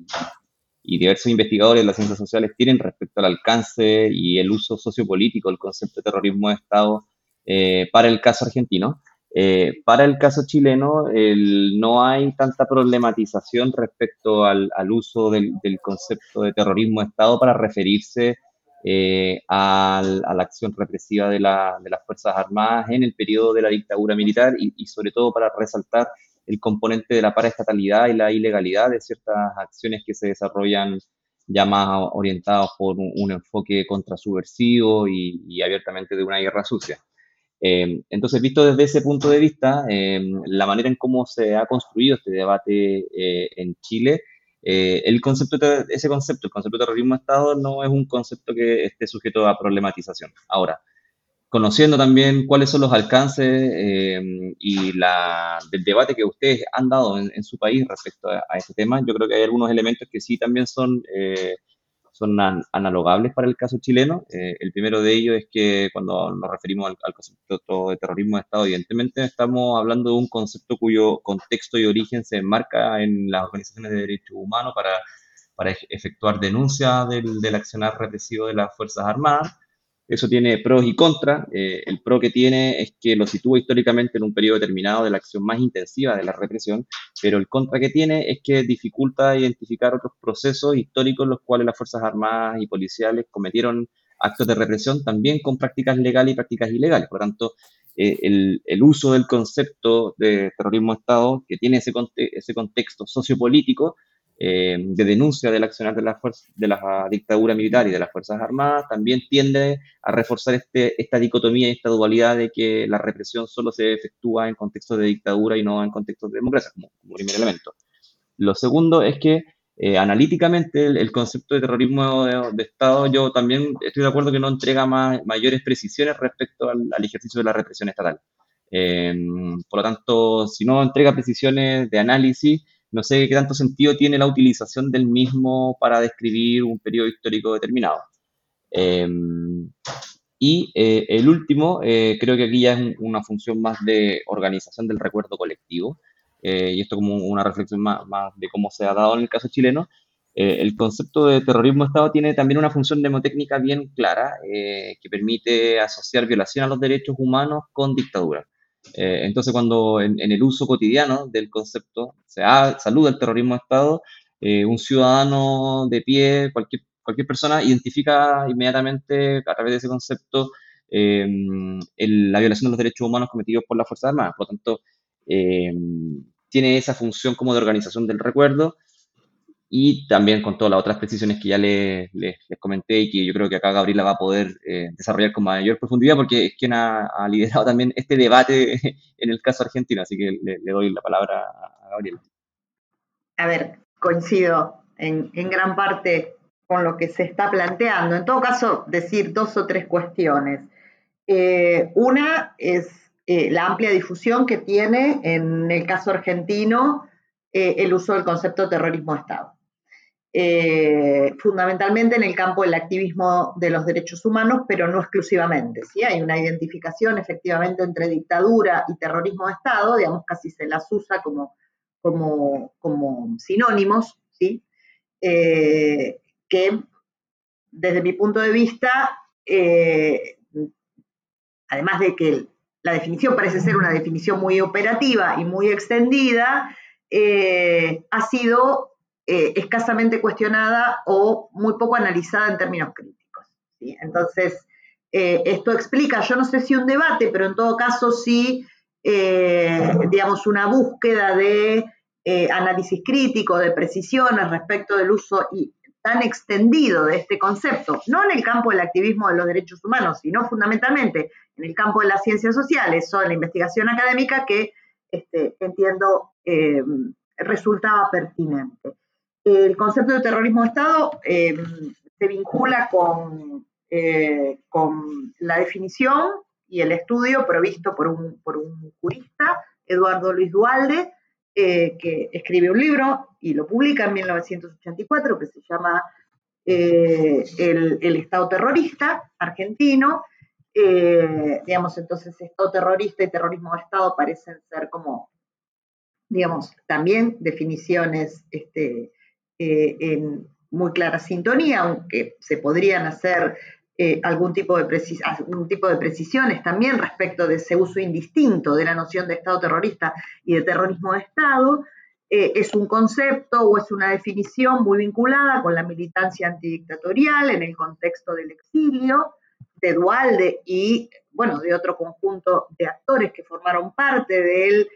y diversos investigadores de las ciencias sociales tienen respecto al alcance y el uso sociopolítico del concepto de terrorismo de Estado eh, para el caso argentino. Eh, para el caso chileno, no hay tanta problematización respecto al, uso del, concepto de terrorismo de Estado para referirse eh, a la acción represiva de, las Fuerzas Armadas en el periodo de la dictadura militar y sobre todo para resaltar el componente de la paraestatalidad y la ilegalidad de ciertas acciones que se desarrollan ya más orientadas por un, enfoque contrasubversivo y, y, abiertamente de una guerra sucia. Eh, entonces, visto desde ese punto de vista, eh, la manera en cómo se ha construido este debate eh, en Chile, el concepto ese concepto, el concepto de terrorismo de Estado, no es un concepto que esté sujeto a problematización. Ahora, conociendo también cuáles son los alcances eh, y la, del debate que ustedes han dado en, su país respecto a, este tema, yo creo que hay algunos elementos que sí también son, eh, son analogables para el caso chileno. Eh, el primero de ellos es que cuando nos referimos al, concepto de terrorismo de Estado, evidentemente estamos hablando de un concepto cuyo contexto y origen se enmarca en las organizaciones de derechos humanos para, para efectuar denuncia del, del accionar represivo de las Fuerzas Armadas eso tiene pros y contras. Eh, el pro que tiene es que lo sitúa históricamente en un periodo determinado de la acción más intensiva de la represión, pero el contra que tiene es que dificulta identificar otros procesos históricos en los cuales las Fuerzas Armadas y policiales cometieron actos de represión también con prácticas legales y prácticas ilegales. Por lo tanto, eh, el, el, uso del concepto de terrorismo de Estado, que tiene ese, ese contexto sociopolítico, eh, de denuncia del accionar de la, de la dictadura militar y de las Fuerzas Armadas, también tiende a reforzar este, esta dicotomía y esta dualidad de que la represión solo se efectúa en contextos de dictadura y no en contextos de democracia, como, primer elemento. Lo segundo es que eh, analíticamente el, concepto de terrorismo de, Estado, yo también estoy de acuerdo que no entrega más, mayores precisiones respecto al, ejercicio de la represión estatal. Eh, por lo tanto, si no entrega precisiones de análisis, no sé qué tanto sentido tiene la utilización del mismo para describir un periodo histórico determinado. Em, y eh, el último, eh, creo que aquí ya es una función más de organización del recuerdo colectivo, eh, y esto como una reflexión más, de cómo se ha dado en el caso chileno. el concepto de terrorismo Estado tiene también una función demotécnica bien clara, que permite asociar violación a los derechos humanos con dictadura. Eh, entonces, cuando en, el uso cotidiano del concepto se saluda el terrorismo de Estado, eh, un ciudadano de pie, cualquier, cualquier persona, identifica inmediatamente a través de ese concepto em, la violación de los derechos humanos cometidos por las Fuerzas Armadas. Por lo tanto, em, tiene esa función como de organización del recuerdo y también con todas las otras precisiones que ya les, comenté y que yo creo que acá Gabriela va a poder eh, desarrollar con mayor profundidad porque es quien ha, liderado también este debate en el caso argentino, así que le, doy la palabra a Gabriela. A ver, coincido en, gran parte con lo que se está planteando. En todo caso, decir dos o tres cuestiones. Eh, una es eh, la amplia difusión que tiene en el caso argentino el uso del concepto terrorismo de Estado. Eh, fundamentalmente en el campo del activismo de los derechos humanos, pero no exclusivamente. ¿sí? Hay una identificación efectivamente entre dictadura y terrorismo de Estado, digamos, casi se las usa como, como, sinónimos, ¿sí? Eh, que desde mi punto de vista, eh, además de que la definición parece ser una definición muy operativa y muy extendida, ha sido eh, escasamente cuestionada o muy poco analizada en términos críticos. Entonces, eh, esto explica, yo no sé si un debate, pero en todo caso sí, eh, digamos, una búsqueda de análisis crítico, de precisiones respecto del uso tan extendido de este concepto, no en el campo del activismo de los derechos humanos, sino fundamentalmente en el campo de las ciencias sociales o en la investigación académica que este, entiendo resultaba pertinente el concepto de terrorismo de Estado eh, se vincula con, eh, con, la definición y el estudio provisto por un, jurista, Eduardo Luis Dualde, eh, que escribe un libro y lo publica en 1984 que se llama el, el, Estado terrorista argentino. digamos, entonces, Estado terrorista y terrorismo de Estado parecen ser como, digamos, también definiciones este, eh, en muy clara sintonía, aunque se podrían hacer eh, algún, tipo de algún tipo de precisiones también respecto de ese uso indistinto de la noción de Estado terrorista y de terrorismo de Estado, eh, es un concepto o es una definición muy vinculada con la militancia antidictatorial en el contexto del exilio, de Dualde y, bueno, de otro conjunto de actores que formaron parte del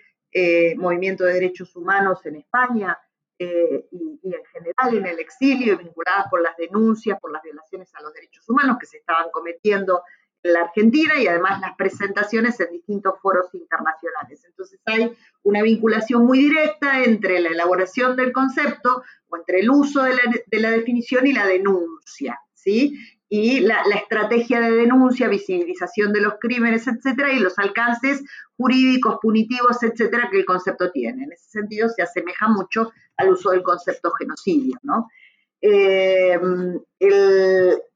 movimiento de derechos humanos en España eh, y, en general en el exilio, vinculadas por las denuncias por las violaciones a los derechos humanos que se estaban cometiendo en la Argentina y además las presentaciones en distintos foros internacionales. Entonces hay una vinculación muy directa entre la elaboración del concepto o entre el uso de la, definición y la denuncia, ¿sí? Y la, estrategia de denuncia, visibilización de los crímenes, etcétera, y los alcances jurídicos, punitivos, etcétera, que el concepto tiene. En ese sentido, se asemeja mucho al uso del concepto genocidio, ¿no? Eh,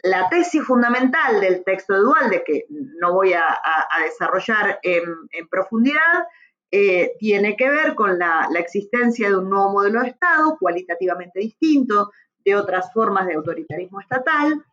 la tesis fundamental del texto de Dualde, que no voy a, desarrollar en, profundidad, eh, tiene que ver con la, existencia de un nuevo modelo de Estado, cualitativamente distinto de otras formas de autoritarismo estatal,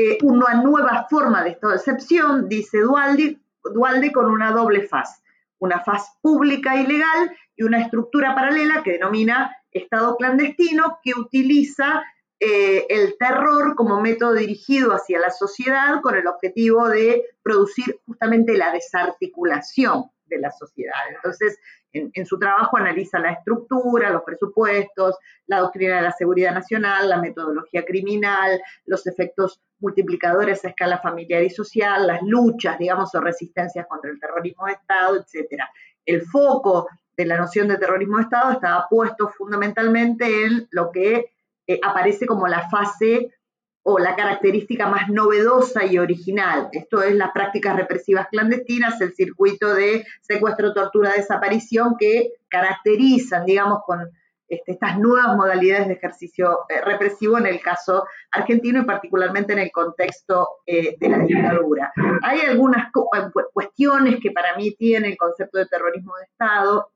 eh, una nueva forma de estado de excepción, dice Dualde, con una doble faz, una faz pública y legal y una estructura paralela que denomina Estado clandestino, que utiliza eh, el terror como método dirigido hacia la sociedad con el objetivo de producir justamente la desarticulación de la sociedad. Entonces, en, su trabajo analiza la estructura, los presupuestos, la doctrina de la seguridad nacional, la metodología criminal, los efectos multiplicadores a escala familiar y social, las luchas, digamos, o resistencias contra el terrorismo de Estado, etc. El foco de la noción de terrorismo de Estado estaba puesto fundamentalmente en lo que eh, aparece como la fase o la característica más novedosa y original. Esto es las prácticas represivas clandestinas, el circuito de secuestro, tortura, desaparición que caracterizan, digamos, con este, estas nuevas modalidades de ejercicio eh, represivo en el caso argentino y particularmente en el contexto eh, de la dictadura. Hay algunas eh, cuestiones que para mí tiene el concepto de terrorismo de Estado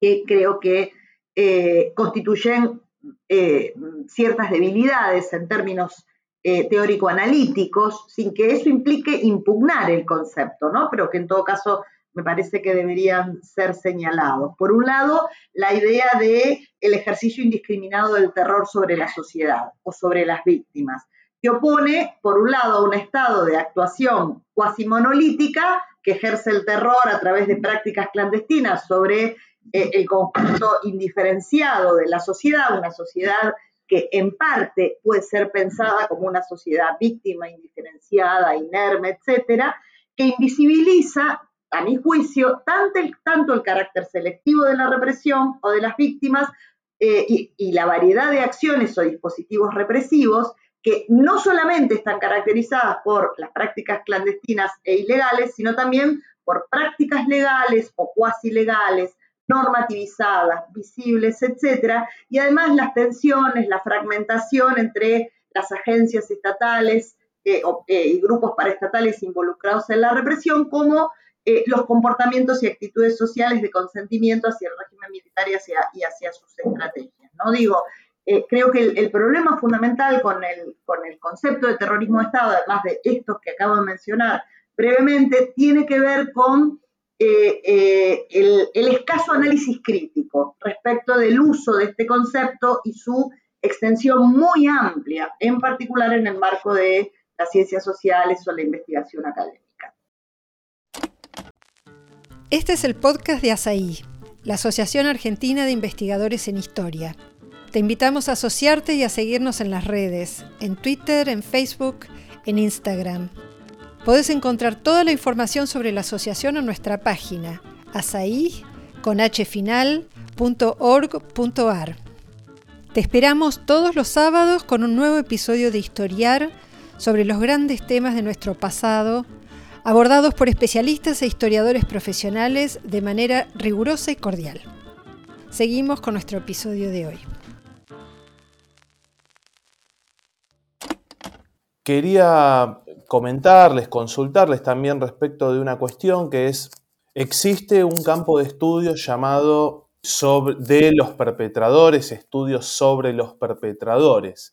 que creo que constituyen eh, ciertas debilidades en términos eh, teórico-analíticos, sin que eso implique impugnar el concepto, ¿no? Pero que en todo caso me parece que deberían ser señalados. Por un lado, la idea de el ejercicio indiscriminado del terror sobre la sociedad o sobre las víctimas, que opone, por un lado, a un estado de actuación cuasi monolítica que ejerce el terror a través de prácticas clandestinas sobre eh, el conjunto indiferenciado de la sociedad, una sociedad que en parte puede ser pensada como una sociedad víctima, indiferenciada, inerme, etcétera, que invisibiliza, a mi juicio, tanto el, tanto el carácter selectivo de la represión o de las víctimas eh, y, y la variedad de acciones o dispositivos represivos que no solamente están caracterizadas por las prácticas clandestinas e ilegales, sino también por prácticas legales o cuasi legales, normativizadas, visibles, etcétera, y además las tensiones, la fragmentación entre las agencias estatales eh, eh, y grupos paraestatales involucrados en la represión, como eh, los comportamientos y actitudes sociales de consentimiento hacia el régimen militar y hacia, sus estrategias. ¿no? Digo, creo que el, el, problema fundamental con el, con el concepto de terrorismo de Estado, además de estos que acabo de mencionar brevemente, tiene que ver con eh, eh, el, escaso análisis crítico respecto del uso de este concepto y su extensión muy amplia, en particular en el marco de las ciencias sociales o la investigación académica. Este es el podcast de ASAI, la Asociación Argentina de Investigadores en Historia. Te invitamos a asociarte y a seguirnos en las redes, en Twitter, en Facebook, en Instagram. Podés encontrar toda la información sobre la asociación en nuestra página asai.org.ar. Te esperamos todos los sábados con un nuevo episodio de Historiar sobre los grandes temas de nuestro pasado, abordados por especialistas e historiadores profesionales de manera rigurosa y cordial. Seguimos con nuestro episodio de hoy. Quería comentarles, consultarles también respecto de una cuestión que es, existe un campo de estudio llamado sobre, de los perpetradores, estudios sobre los perpetradores.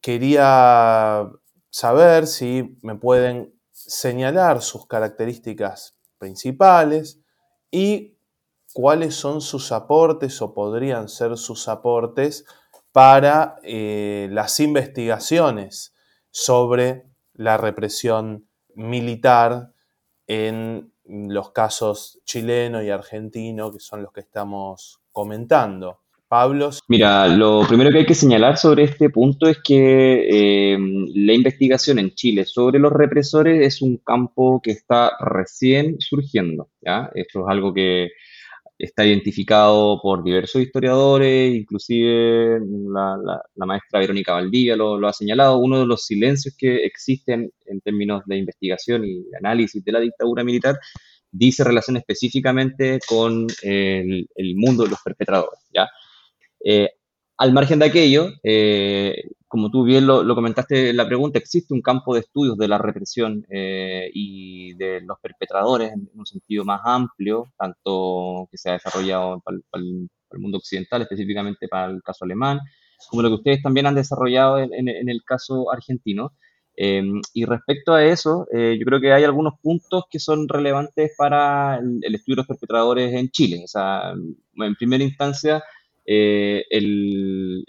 Quería saber si me pueden señalar sus características principales y cuáles son sus aportes o podrían ser sus aportes para eh, las investigaciones sobre la represión militar en los casos chileno y argentino, que son los que estamos comentando. Pablo. Mira, lo primero que hay que señalar sobre este punto es que eh, la investigación en Chile sobre los represores es un campo que está recién surgiendo. ¿ya? Esto es algo que está identificado por diversos historiadores, inclusive la, maestra Verónica Valdivia lo, ha señalado, uno de los silencios que existen en términos de investigación y análisis de la dictadura militar, dice relación específicamente con el, mundo de los perpetradores. ¿ya? Eh, al margen de aquello, eh, como tú bien lo, comentaste en la pregunta, existe un campo de estudios de la represión eh, y de los perpetradores en un sentido más amplio, tanto que se ha desarrollado para el, mundo occidental, específicamente para el caso alemán, como lo que ustedes también han desarrollado en, el caso argentino. Em, y respecto a eso, eh, yo creo que hay algunos puntos que son relevantes para el, el estudio de los perpetradores en Chile. O sea, en primera instancia, eh, el,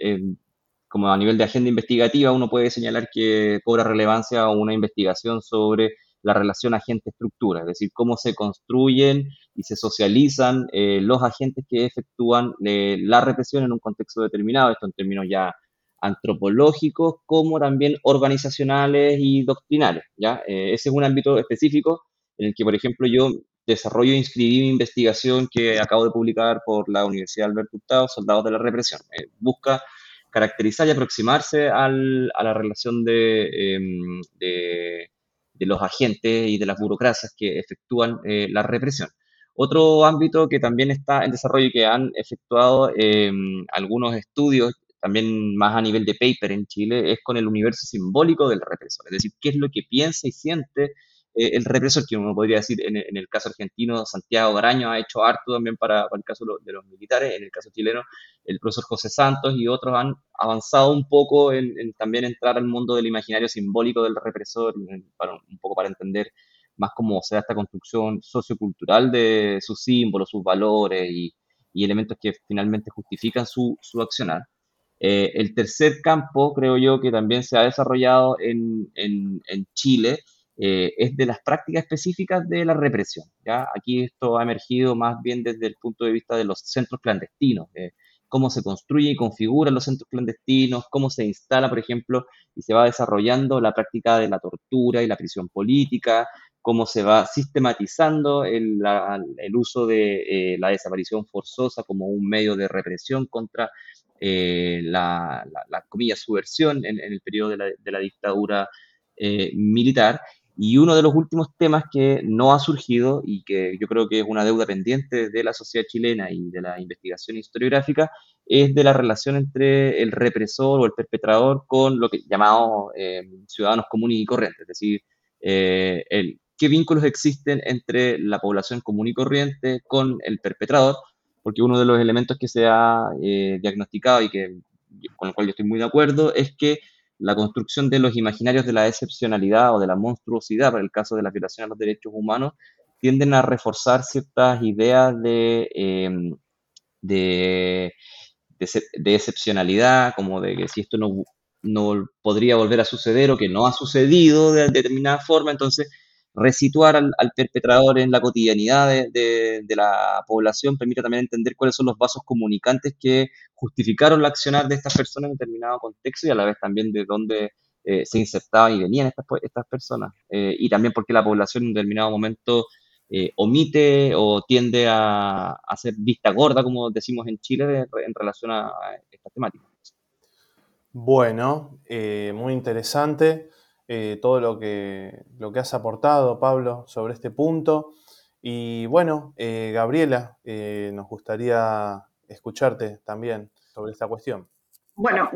como a nivel de agenda investigativa, uno puede señalar que cobra relevancia una investigación sobre la relación agente-estructura, es decir, cómo se construyen y se socializan eh, los agentes que efectúan eh, la represión en un contexto determinado, esto en términos ya antropológicos, como también organizacionales y doctrinales. ¿ya? ese es un ámbito específico en el que, por ejemplo, yo desarrollo e inscribí mi investigación que acabo de publicar por la Universidad Alberto Hurtado, Soldados de la Represión. Eh, busca caracterizar y aproximarse a la relación em, de, de, los agentes y de las burocracias que efectúan eh, la represión. Otro ámbito que también está en desarrollo y que han efectuado em, algunos estudios, también más a nivel de paper en Chile, es con el universo simbólico del represor, es decir, qué es lo que piensa y siente el represor, que uno podría decir en, el caso argentino, Santiago Garaño ha hecho harto también para, el caso de los militares, en el caso chileno, el profesor José Santos y otros han avanzado un poco en, también entrar al mundo del imaginario simbólico del represor, para, un poco para entender más cómo se da esta construcción sociocultural de sus símbolos, sus valores y, elementos que finalmente justifican su, su accionar. Eh, el tercer campo, creo yo, que también se ha desarrollado en, en Chile, eh, es de las prácticas específicas de la represión. ¿ya? Aquí esto ha emergido más bien desde el punto de vista de los centros clandestinos, cómo se construye y configuran los centros clandestinos, cómo se instala, por ejemplo, y se va desarrollando la práctica de la tortura y la prisión política, cómo se va sistematizando el, uso de eh, la desaparición forzosa como un medio de represión contra eh, la, la, comilla, subversión en, el periodo de la, de la dictadura militar y uno de los últimos temas que no ha surgido y que yo creo que es una deuda pendiente de la sociedad chilena y de la investigación historiográfica es de la relación entre el represor o el perpetrador con lo que llamamos eh, ciudadanos comunes y corrientes, es decir, eh, qué vínculos existen entre la población común y corriente con el perpetrador, porque uno de los elementos que se ha eh, diagnosticado y que con el cual yo estoy muy de acuerdo es que la construcción de los imaginarios de la excepcionalidad o de la monstruosidad, para el caso de la violación a los derechos humanos, tienden a reforzar ciertas ideas de, em, de, excepcionalidad, como de que si esto no, no podría volver a suceder o que no ha sucedido de determinada forma, entonces resituar al, perpetrador en la cotidianidad de, la población permite también entender cuáles son los vasos comunicantes que justificaron la accionar de estas personas en determinado contexto y a la vez también de dónde eh, se insertaban y venían estas, estas personas. Eh, y también porque la población en determinado momento eh, omite o tiende a, hacer vista gorda, como decimos en Chile, en relación a, a estas temáticas. Bueno, muy interesante. Eh, todo lo que, lo que has aportado, Pablo, sobre este punto. Y bueno, eh, Gabriela, eh, nos gustaría escucharte también sobre esta cuestión. Bueno,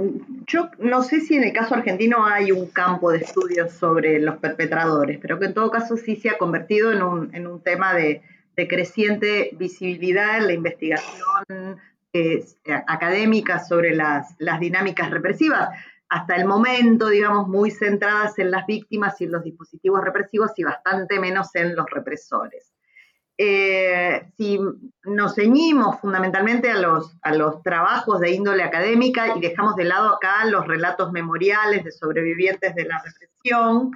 yo no sé si en el caso argentino hay un campo de estudios sobre los perpetradores, pero que en todo caso sí se ha convertido en un, tema de, creciente visibilidad en la investigación académica sobre las, las dinámicas represivas hasta el momento, digamos, muy centradas en las víctimas y en los dispositivos represivos y bastante menos en los represores. Eh, si nos ceñimos fundamentalmente a los, a los trabajos de índole académica y dejamos de lado acá los relatos memoriales de sobrevivientes de la represión,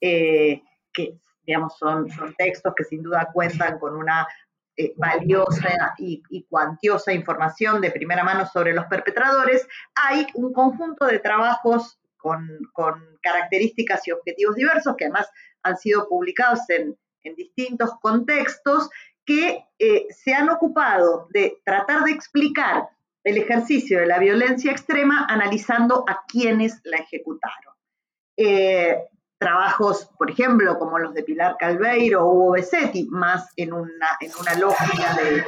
eh, que digamos son, son textos que sin duda cuentan con una eh, valiosa y, cuantiosa información de primera mano sobre los perpetradores, hay un conjunto de trabajos con, características y objetivos diversos que además han sido publicados en, distintos contextos que se han ocupado de tratar de explicar el ejercicio de la violencia extrema analizando a quienes la ejecutaron. Trabajos, por ejemplo, como los de Pilar Calveiro o Hugo Besetti, más en una, en una lógica de,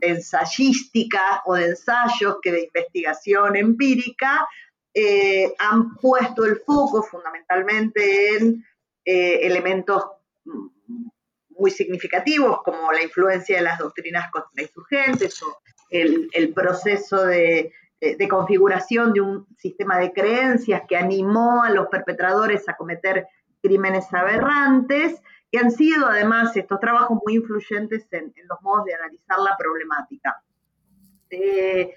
ensayística o de ensayos que de investigación empírica, eh, han puesto el foco fundamentalmente en eh, elementos muy significativos como la influencia de las doctrinas contrainsurgentes o el, proceso de, de, configuración de un sistema de creencias que animó a los perpetradores a cometer crímenes aberrantes que han sido además estos trabajos muy influyentes en, los modos de analizar la problemática. Eh,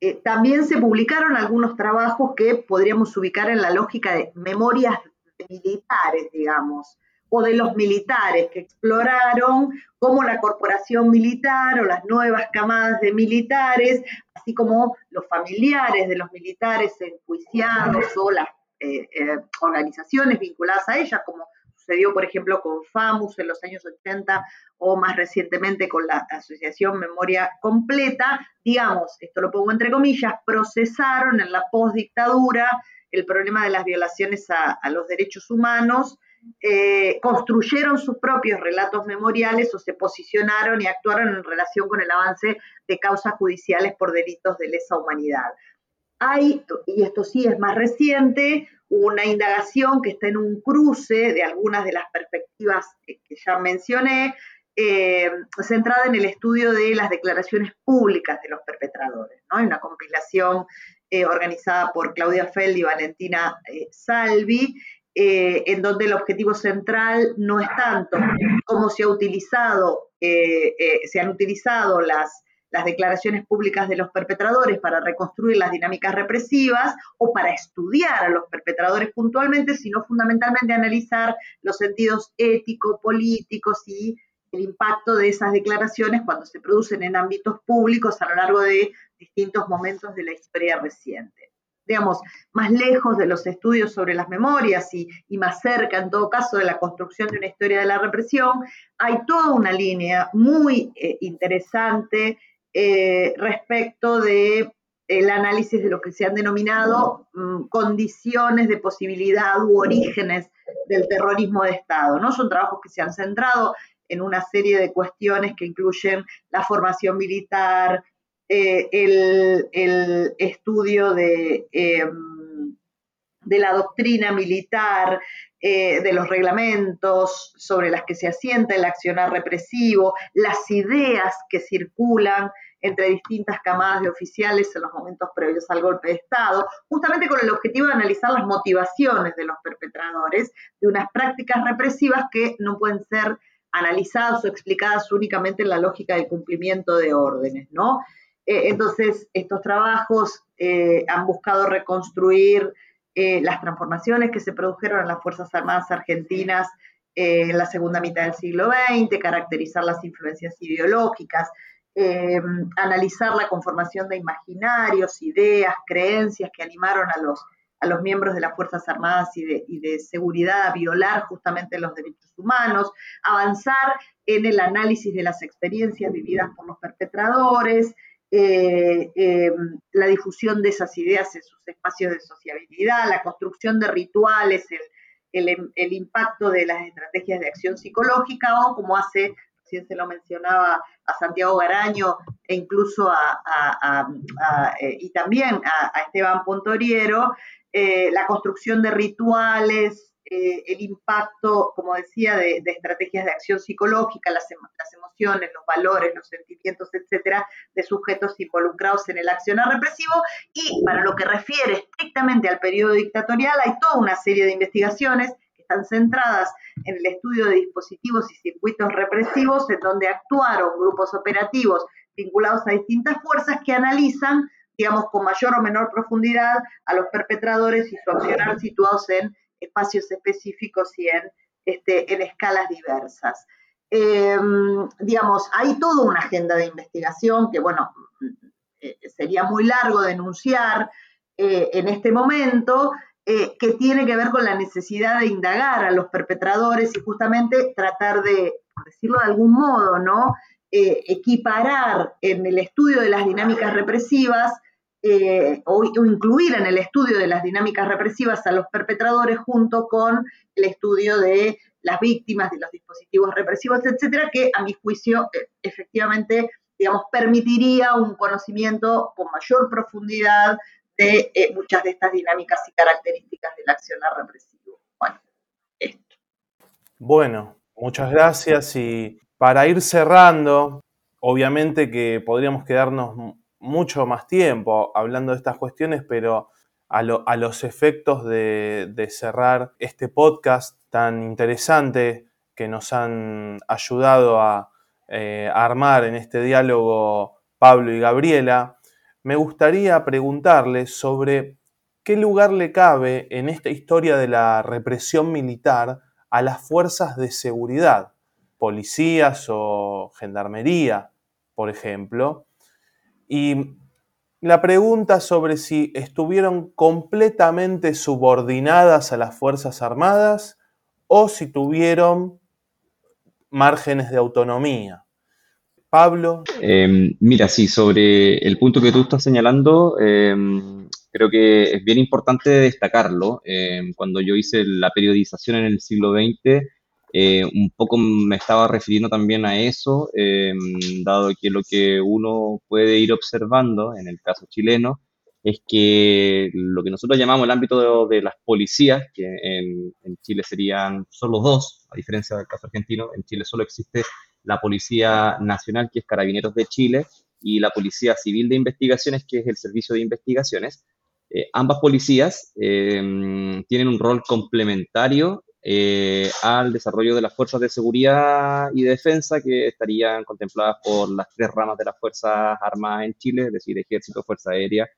eh, también se publicaron algunos trabajos que podríamos ubicar en la lógica de memorias militares, digamos, o de los militares, que exploraron cómo la corporación militar o las nuevas camadas de militares, así como los familiares de los militares enjuiciados o las eh, organizaciones vinculadas a ellas, como sucedió, por ejemplo, con FAMUS en los años 80 o más recientemente con la Asociación Memoria Completa, digamos, esto lo pongo entre comillas, procesaron en la postdictadura el problema de las violaciones a, los derechos humanos, eh, construyeron sus propios relatos memoriales o se posicionaron y actuaron en relación con el avance de causas judiciales por delitos de lesa humanidad. Hay, y esto sí es más reciente, una indagación que está en un cruce de algunas de las perspectivas que ya mencioné, eh, centrada en el estudio de las declaraciones públicas de los perpetradores. ¿no? Hay una compilación eh, organizada por Claudia Feld y Valentina Salvi, en donde el objetivo central no es tanto cómo se ha utilizado, se han utilizado las las declaraciones públicas de los perpetradores para reconstruir las dinámicas represivas o para estudiar a los perpetradores puntualmente, sino fundamentalmente analizar los sentidos éticos, políticos y el impacto de esas declaraciones cuando se producen en ámbitos públicos a lo largo de distintos momentos de la historia reciente. Digamos, más lejos de los estudios sobre las memorias y, más cerca, en todo caso, de la construcción de una historia de la represión, hay toda una línea muy eh, interesante eh, respecto de análisis de lo que se han denominado mm, condiciones de posibilidad u orígenes del terrorismo de Estado. ¿no? Son trabajos que se han centrado en una serie de cuestiones que incluyen la formación militar, eh, el, estudio de, em, de, la doctrina militar, eh, de los reglamentos sobre las que se asienta el accionar represivo, las ideas que circulan entre distintas camadas de oficiales en los momentos previos al golpe de Estado, justamente con el objetivo de analizar las motivaciones de los perpetradores de unas prácticas represivas que no pueden ser analizadas o explicadas únicamente en la lógica del cumplimiento de órdenes, ¿no? Eh, entonces, estos trabajos eh, han buscado reconstruir eh, las transformaciones que se produjeron en las Fuerzas Armadas Argentinas en la segunda mitad del siglo XX, caracterizar las influencias ideológicas, analizar la conformación de imaginarios, ideas, creencias que animaron a los, a los miembros de las Fuerzas Armadas y de, seguridad a violar justamente los derechos humanos, avanzar en el análisis de las experiencias vividas por los perpetradores, eh, eh, la difusión de esas ideas en sus espacios de sociabilidad, la construcción de rituales, el, el, impacto de las estrategias de acción psicológica o como hace se lo mencionaba a Santiago Garaño e incluso a, eh, y también a, Esteban Pontoriero, la construcción de rituales, eh, el impacto, como decía, de, estrategias de acción psicológica, las, las, emociones, los valores, los sentimientos, etcétera, de sujetos involucrados en el accionar represivo. Y para lo que refiere estrictamente al periodo dictatorial, hay toda una serie de investigaciones están centradas en el estudio de dispositivos y circuitos represivos, en donde actuaron grupos operativos vinculados a distintas fuerzas que analizan, digamos, con mayor o menor profundidad a los perpetradores y su accionar situados en espacios específicos y en, este, en escalas diversas. Em, digamos, hay toda una agenda de investigación que, bueno, eh, sería muy largo denunciar eh, en este momento, eh, que tiene que ver con la necesidad de indagar a los perpetradores y justamente tratar de por decirlo de algún modo, ¿no? Equiparar en el estudio de las dinámicas represivas eh, o, incluir en el estudio de las dinámicas represivas a los perpetradores junto con el estudio de las víctimas, de los dispositivos represivos, etcétera, que a mi juicio e, efectivamente, digamos, permitiría un conocimiento con mayor profundidad de eh, muchas de estas dinámicas y características del accionar represivo. Bueno, esto. Bueno, muchas gracias y para ir cerrando, obviamente que podríamos quedarnos mucho más tiempo hablando de estas cuestiones, pero a, los efectos de, cerrar este podcast tan interesante que nos han ayudado a, eh, armar en este diálogo Pablo y Gabriela, me gustaría preguntarles sobre qué lugar le cabe en esta historia de la represión militar a las fuerzas de seguridad, policías o gendarmería, por ejemplo. Y la pregunta sobre si estuvieron completamente subordinadas a las Fuerzas Armadas o si tuvieron márgenes de autonomía. Pablo. Em, mira, sí, sobre el punto que tú estás señalando, em, creo que es bien importante destacarlo. Em, cuando yo hice la periodización en el siglo XX, eh, un poco me estaba refiriendo también a eso, dado que lo que uno puede ir observando en el caso chileno es que lo que nosotros llamamos el ámbito de, las policías, que en, Chile serían solo dos, a diferencia del caso argentino, en Chile solo existe la Policía Nacional, que es Carabineros de Chile, y la Policía Civil de Investigaciones, que es el Servicio de Investigaciones. Eh, ambas policías eh, tienen un rol complementario eh, al desarrollo de las fuerzas de seguridad y defensa que estarían contempladas por las tres ramas de las Fuerzas Armadas en Chile, es decir, Ejército, Fuerza Aérea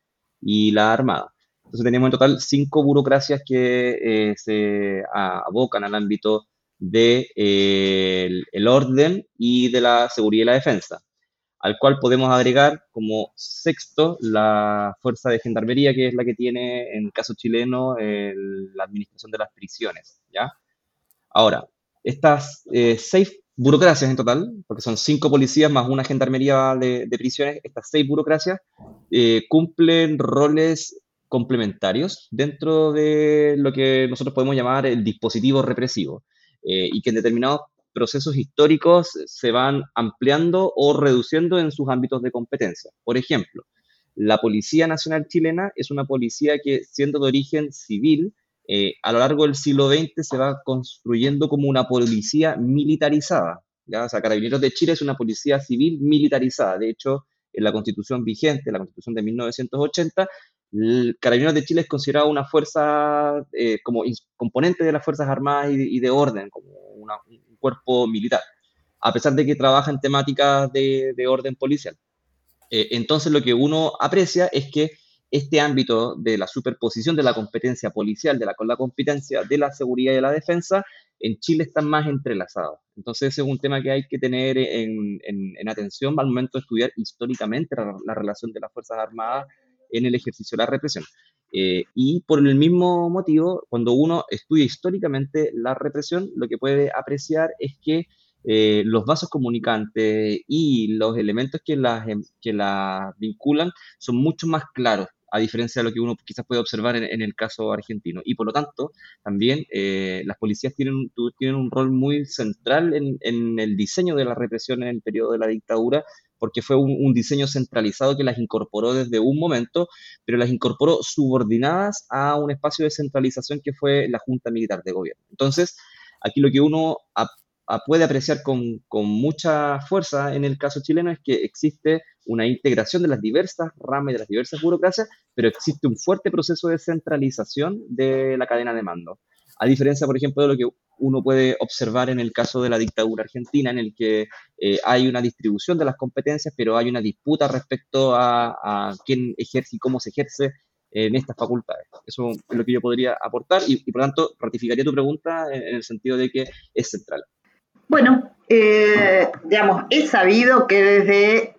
y la Armada. Entonces tenemos en total cinco burocracias que se abocan al ámbito del de, el orden y de la seguridad y la defensa, al cual podemos agregar como sexto la fuerza de gendarmería, que es la que tiene en el caso chileno la administración de las prisiones. ¿ya? Ahora, estas eh, seis burocracias en total, porque son cinco policías más una gendarmería de, prisiones, estas seis burocracias eh, cumplen roles complementarios dentro de lo que nosotros podemos llamar el dispositivo represivo. Eh, y que en determinados procesos históricos se van ampliando o reduciendo en sus ámbitos de competencia. Por ejemplo, la Policía Nacional Chilena es una policía que, siendo de origen civil, eh, a lo largo del siglo XX se va construyendo como una policía militarizada. ¿ya? O sea, Carabineros de Chile es una policía civil militarizada. De hecho, en la constitución vigente, la constitución de 1980, el Carabineros de Chile es considerado una fuerza eh, como componente de las Fuerzas Armadas y, de orden, como un cuerpo militar, a pesar de que trabaja en temáticas de, orden policial. Eh, entonces lo que uno aprecia es que este ámbito de la superposición de la competencia policial de la, con la competencia de la seguridad y de la defensa en Chile están más entrelazados. Entonces ese es un tema que hay que tener en, atención al momento de estudiar históricamente la relación de las Fuerzas Armadas en el ejercicio de la represión. Eh, y por el mismo motivo, cuando uno estudia históricamente la represión, lo que puede apreciar es que eh, los vasos comunicantes y los elementos que las, em, que las vinculan son mucho más claros a diferencia de lo que uno quizás puede observar en, el caso argentino. Y por lo tanto, también eh, las policías tienen, tienen un rol muy central en, en, el diseño de la represión en el periodo de la dictadura, porque fue un, diseño centralizado que las incorporó desde un momento, pero las incorporó subordinadas a un espacio de centralización que fue la Junta Militar de Gobierno. Entonces, aquí lo que uno puede apreciar con, con, mucha fuerza en el caso chileno es que existe una integración de las diversas ramas y de las diversas burocracias, pero existe un fuerte proceso de centralización de la cadena de mando. A diferencia, por ejemplo, de lo que uno puede observar en el caso de la dictadura argentina, en el que eh, hay una distribución de las competencias, pero hay una disputa respecto a, quién ejerce y cómo se ejerce en estas facultades. Eso es lo que yo podría aportar y, por tanto ratificaría tu pregunta en, el sentido de que es central. Bueno, eh, digamos, he sabido que desde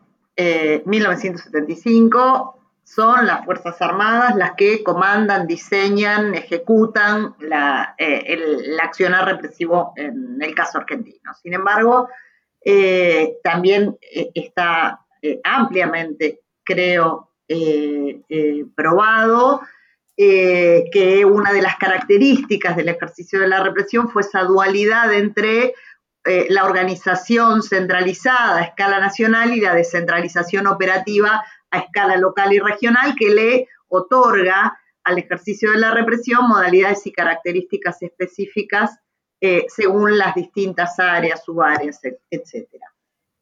1975 son las Fuerzas Armadas las que comandan, diseñan, ejecutan la, eh, el, accionar represivo en el caso argentino. Sin embargo, eh, también eh, está ampliamente, creo, probado que una de las características del ejercicio de la represión fue esa dualidad entre la organización centralizada a escala nacional y la descentralización operativa a escala local y regional que le otorga al ejercicio de la represión modalidades y características específicas eh, según las distintas áreas, subáreas, etc.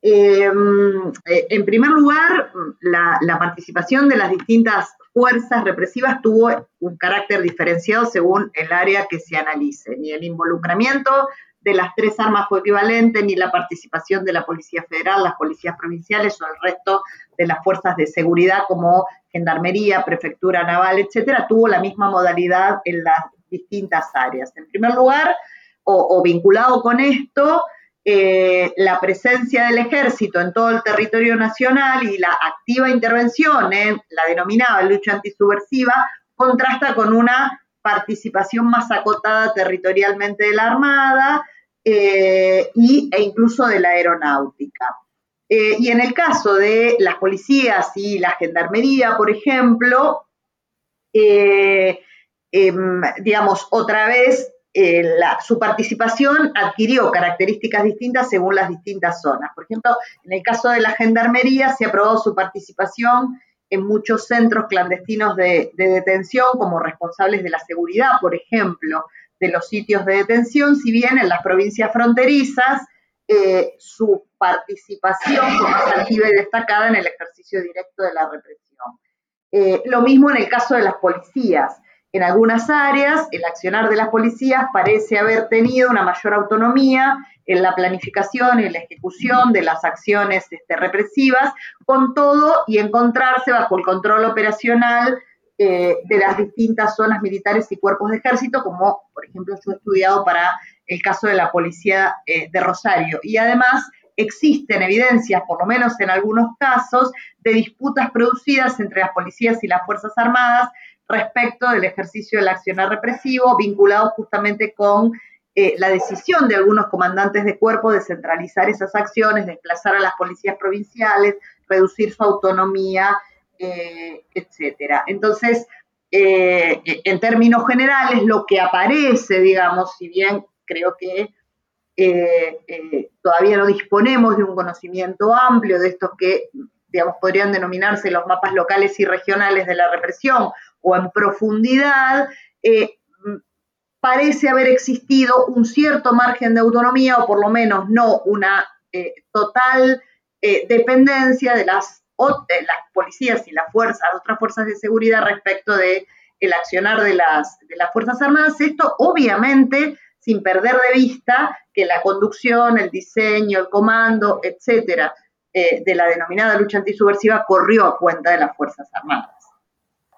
Em, eh, en primer lugar, la, la, participación de las distintas fuerzas represivas tuvo un carácter diferenciado según el área que se analice, ni el involucramiento de las tres armas fue equivalente, ni la participación de la Policía Federal, las policías provinciales o el resto de las fuerzas de seguridad como Gendarmería, Prefectura Naval, etcétera, tuvo la misma modalidad en las distintas áreas. En primer lugar, o, vinculado con esto, eh, la presencia del ejército en todo el territorio nacional y la activa intervención en la denominada lucha antisubversiva contrasta con una participación más acotada territorialmente de la Armada eh, y, e incluso de la aeronáutica. Eh, y en el caso de las policías y la gendarmería, por ejemplo, eh, em, digamos, otra vez su participación adquirió características distintas según las distintas zonas. Por ejemplo, en el caso de la gendarmería se aprobó su participación en muchos centros clandestinos de, detención como responsables de la seguridad, por ejemplo, de los sitios de detención, si bien en las provincias fronterizas eh, su participación fue más activa y destacada en el ejercicio directo de la represión. Eh, lo mismo en el caso de las policías. En algunas áreas, el accionar de las policías parece haber tenido una mayor autonomía en la planificación y la ejecución de las acciones este, represivas, con todo y encontrarse bajo el control operacional eh, de las distintas zonas militares y cuerpos de ejército, como por ejemplo yo he estudiado para el caso de la policía eh, de Rosario. Y además existen evidencias, por lo menos en algunos casos, de disputas producidas entre las policías y las Fuerzas Armadas respecto del ejercicio del accionar represivo, vinculado justamente con eh, la decisión de algunos comandantes de cuerpo de centralizar esas acciones, desplazar a las policías provinciales, reducir su autonomía, eh, etcétera. Entonces, eh, en términos generales, lo que aparece, digamos, si bien creo que todavía no disponemos de un conocimiento amplio de estos que, digamos, podrían denominarse los mapas locales y regionales de la represión o en profundidad, eh, parece haber existido un cierto margen de autonomía o por lo menos no una eh, total eh, dependencia de las, las, policías y las fuerzas, otras fuerzas de seguridad respecto de el accionar de las, de las Fuerzas Armadas. Esto obviamente sin perder de vista que la conducción, el diseño, el comando, etcétera, de la denominada lucha antisubversiva corrió a cuenta de las Fuerzas Armadas.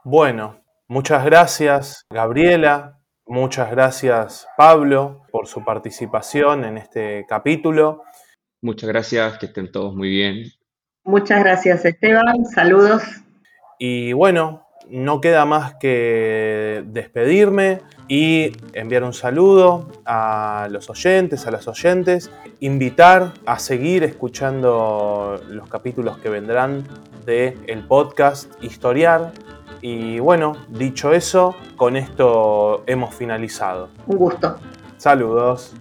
Bueno, muchas gracias Gabriela, muchas gracias Pablo por su participación en este capítulo. Muchas gracias, que estén todos muy bien. Muchas gracias Esteban, saludos. Y bueno, no queda más que despedirme y enviar un saludo a los oyentes, a las oyentes, invitar a seguir escuchando los capítulos que vendrán de el podcast Historiar y bueno, dicho eso, con esto hemos finalizado. Un gusto. Saludos.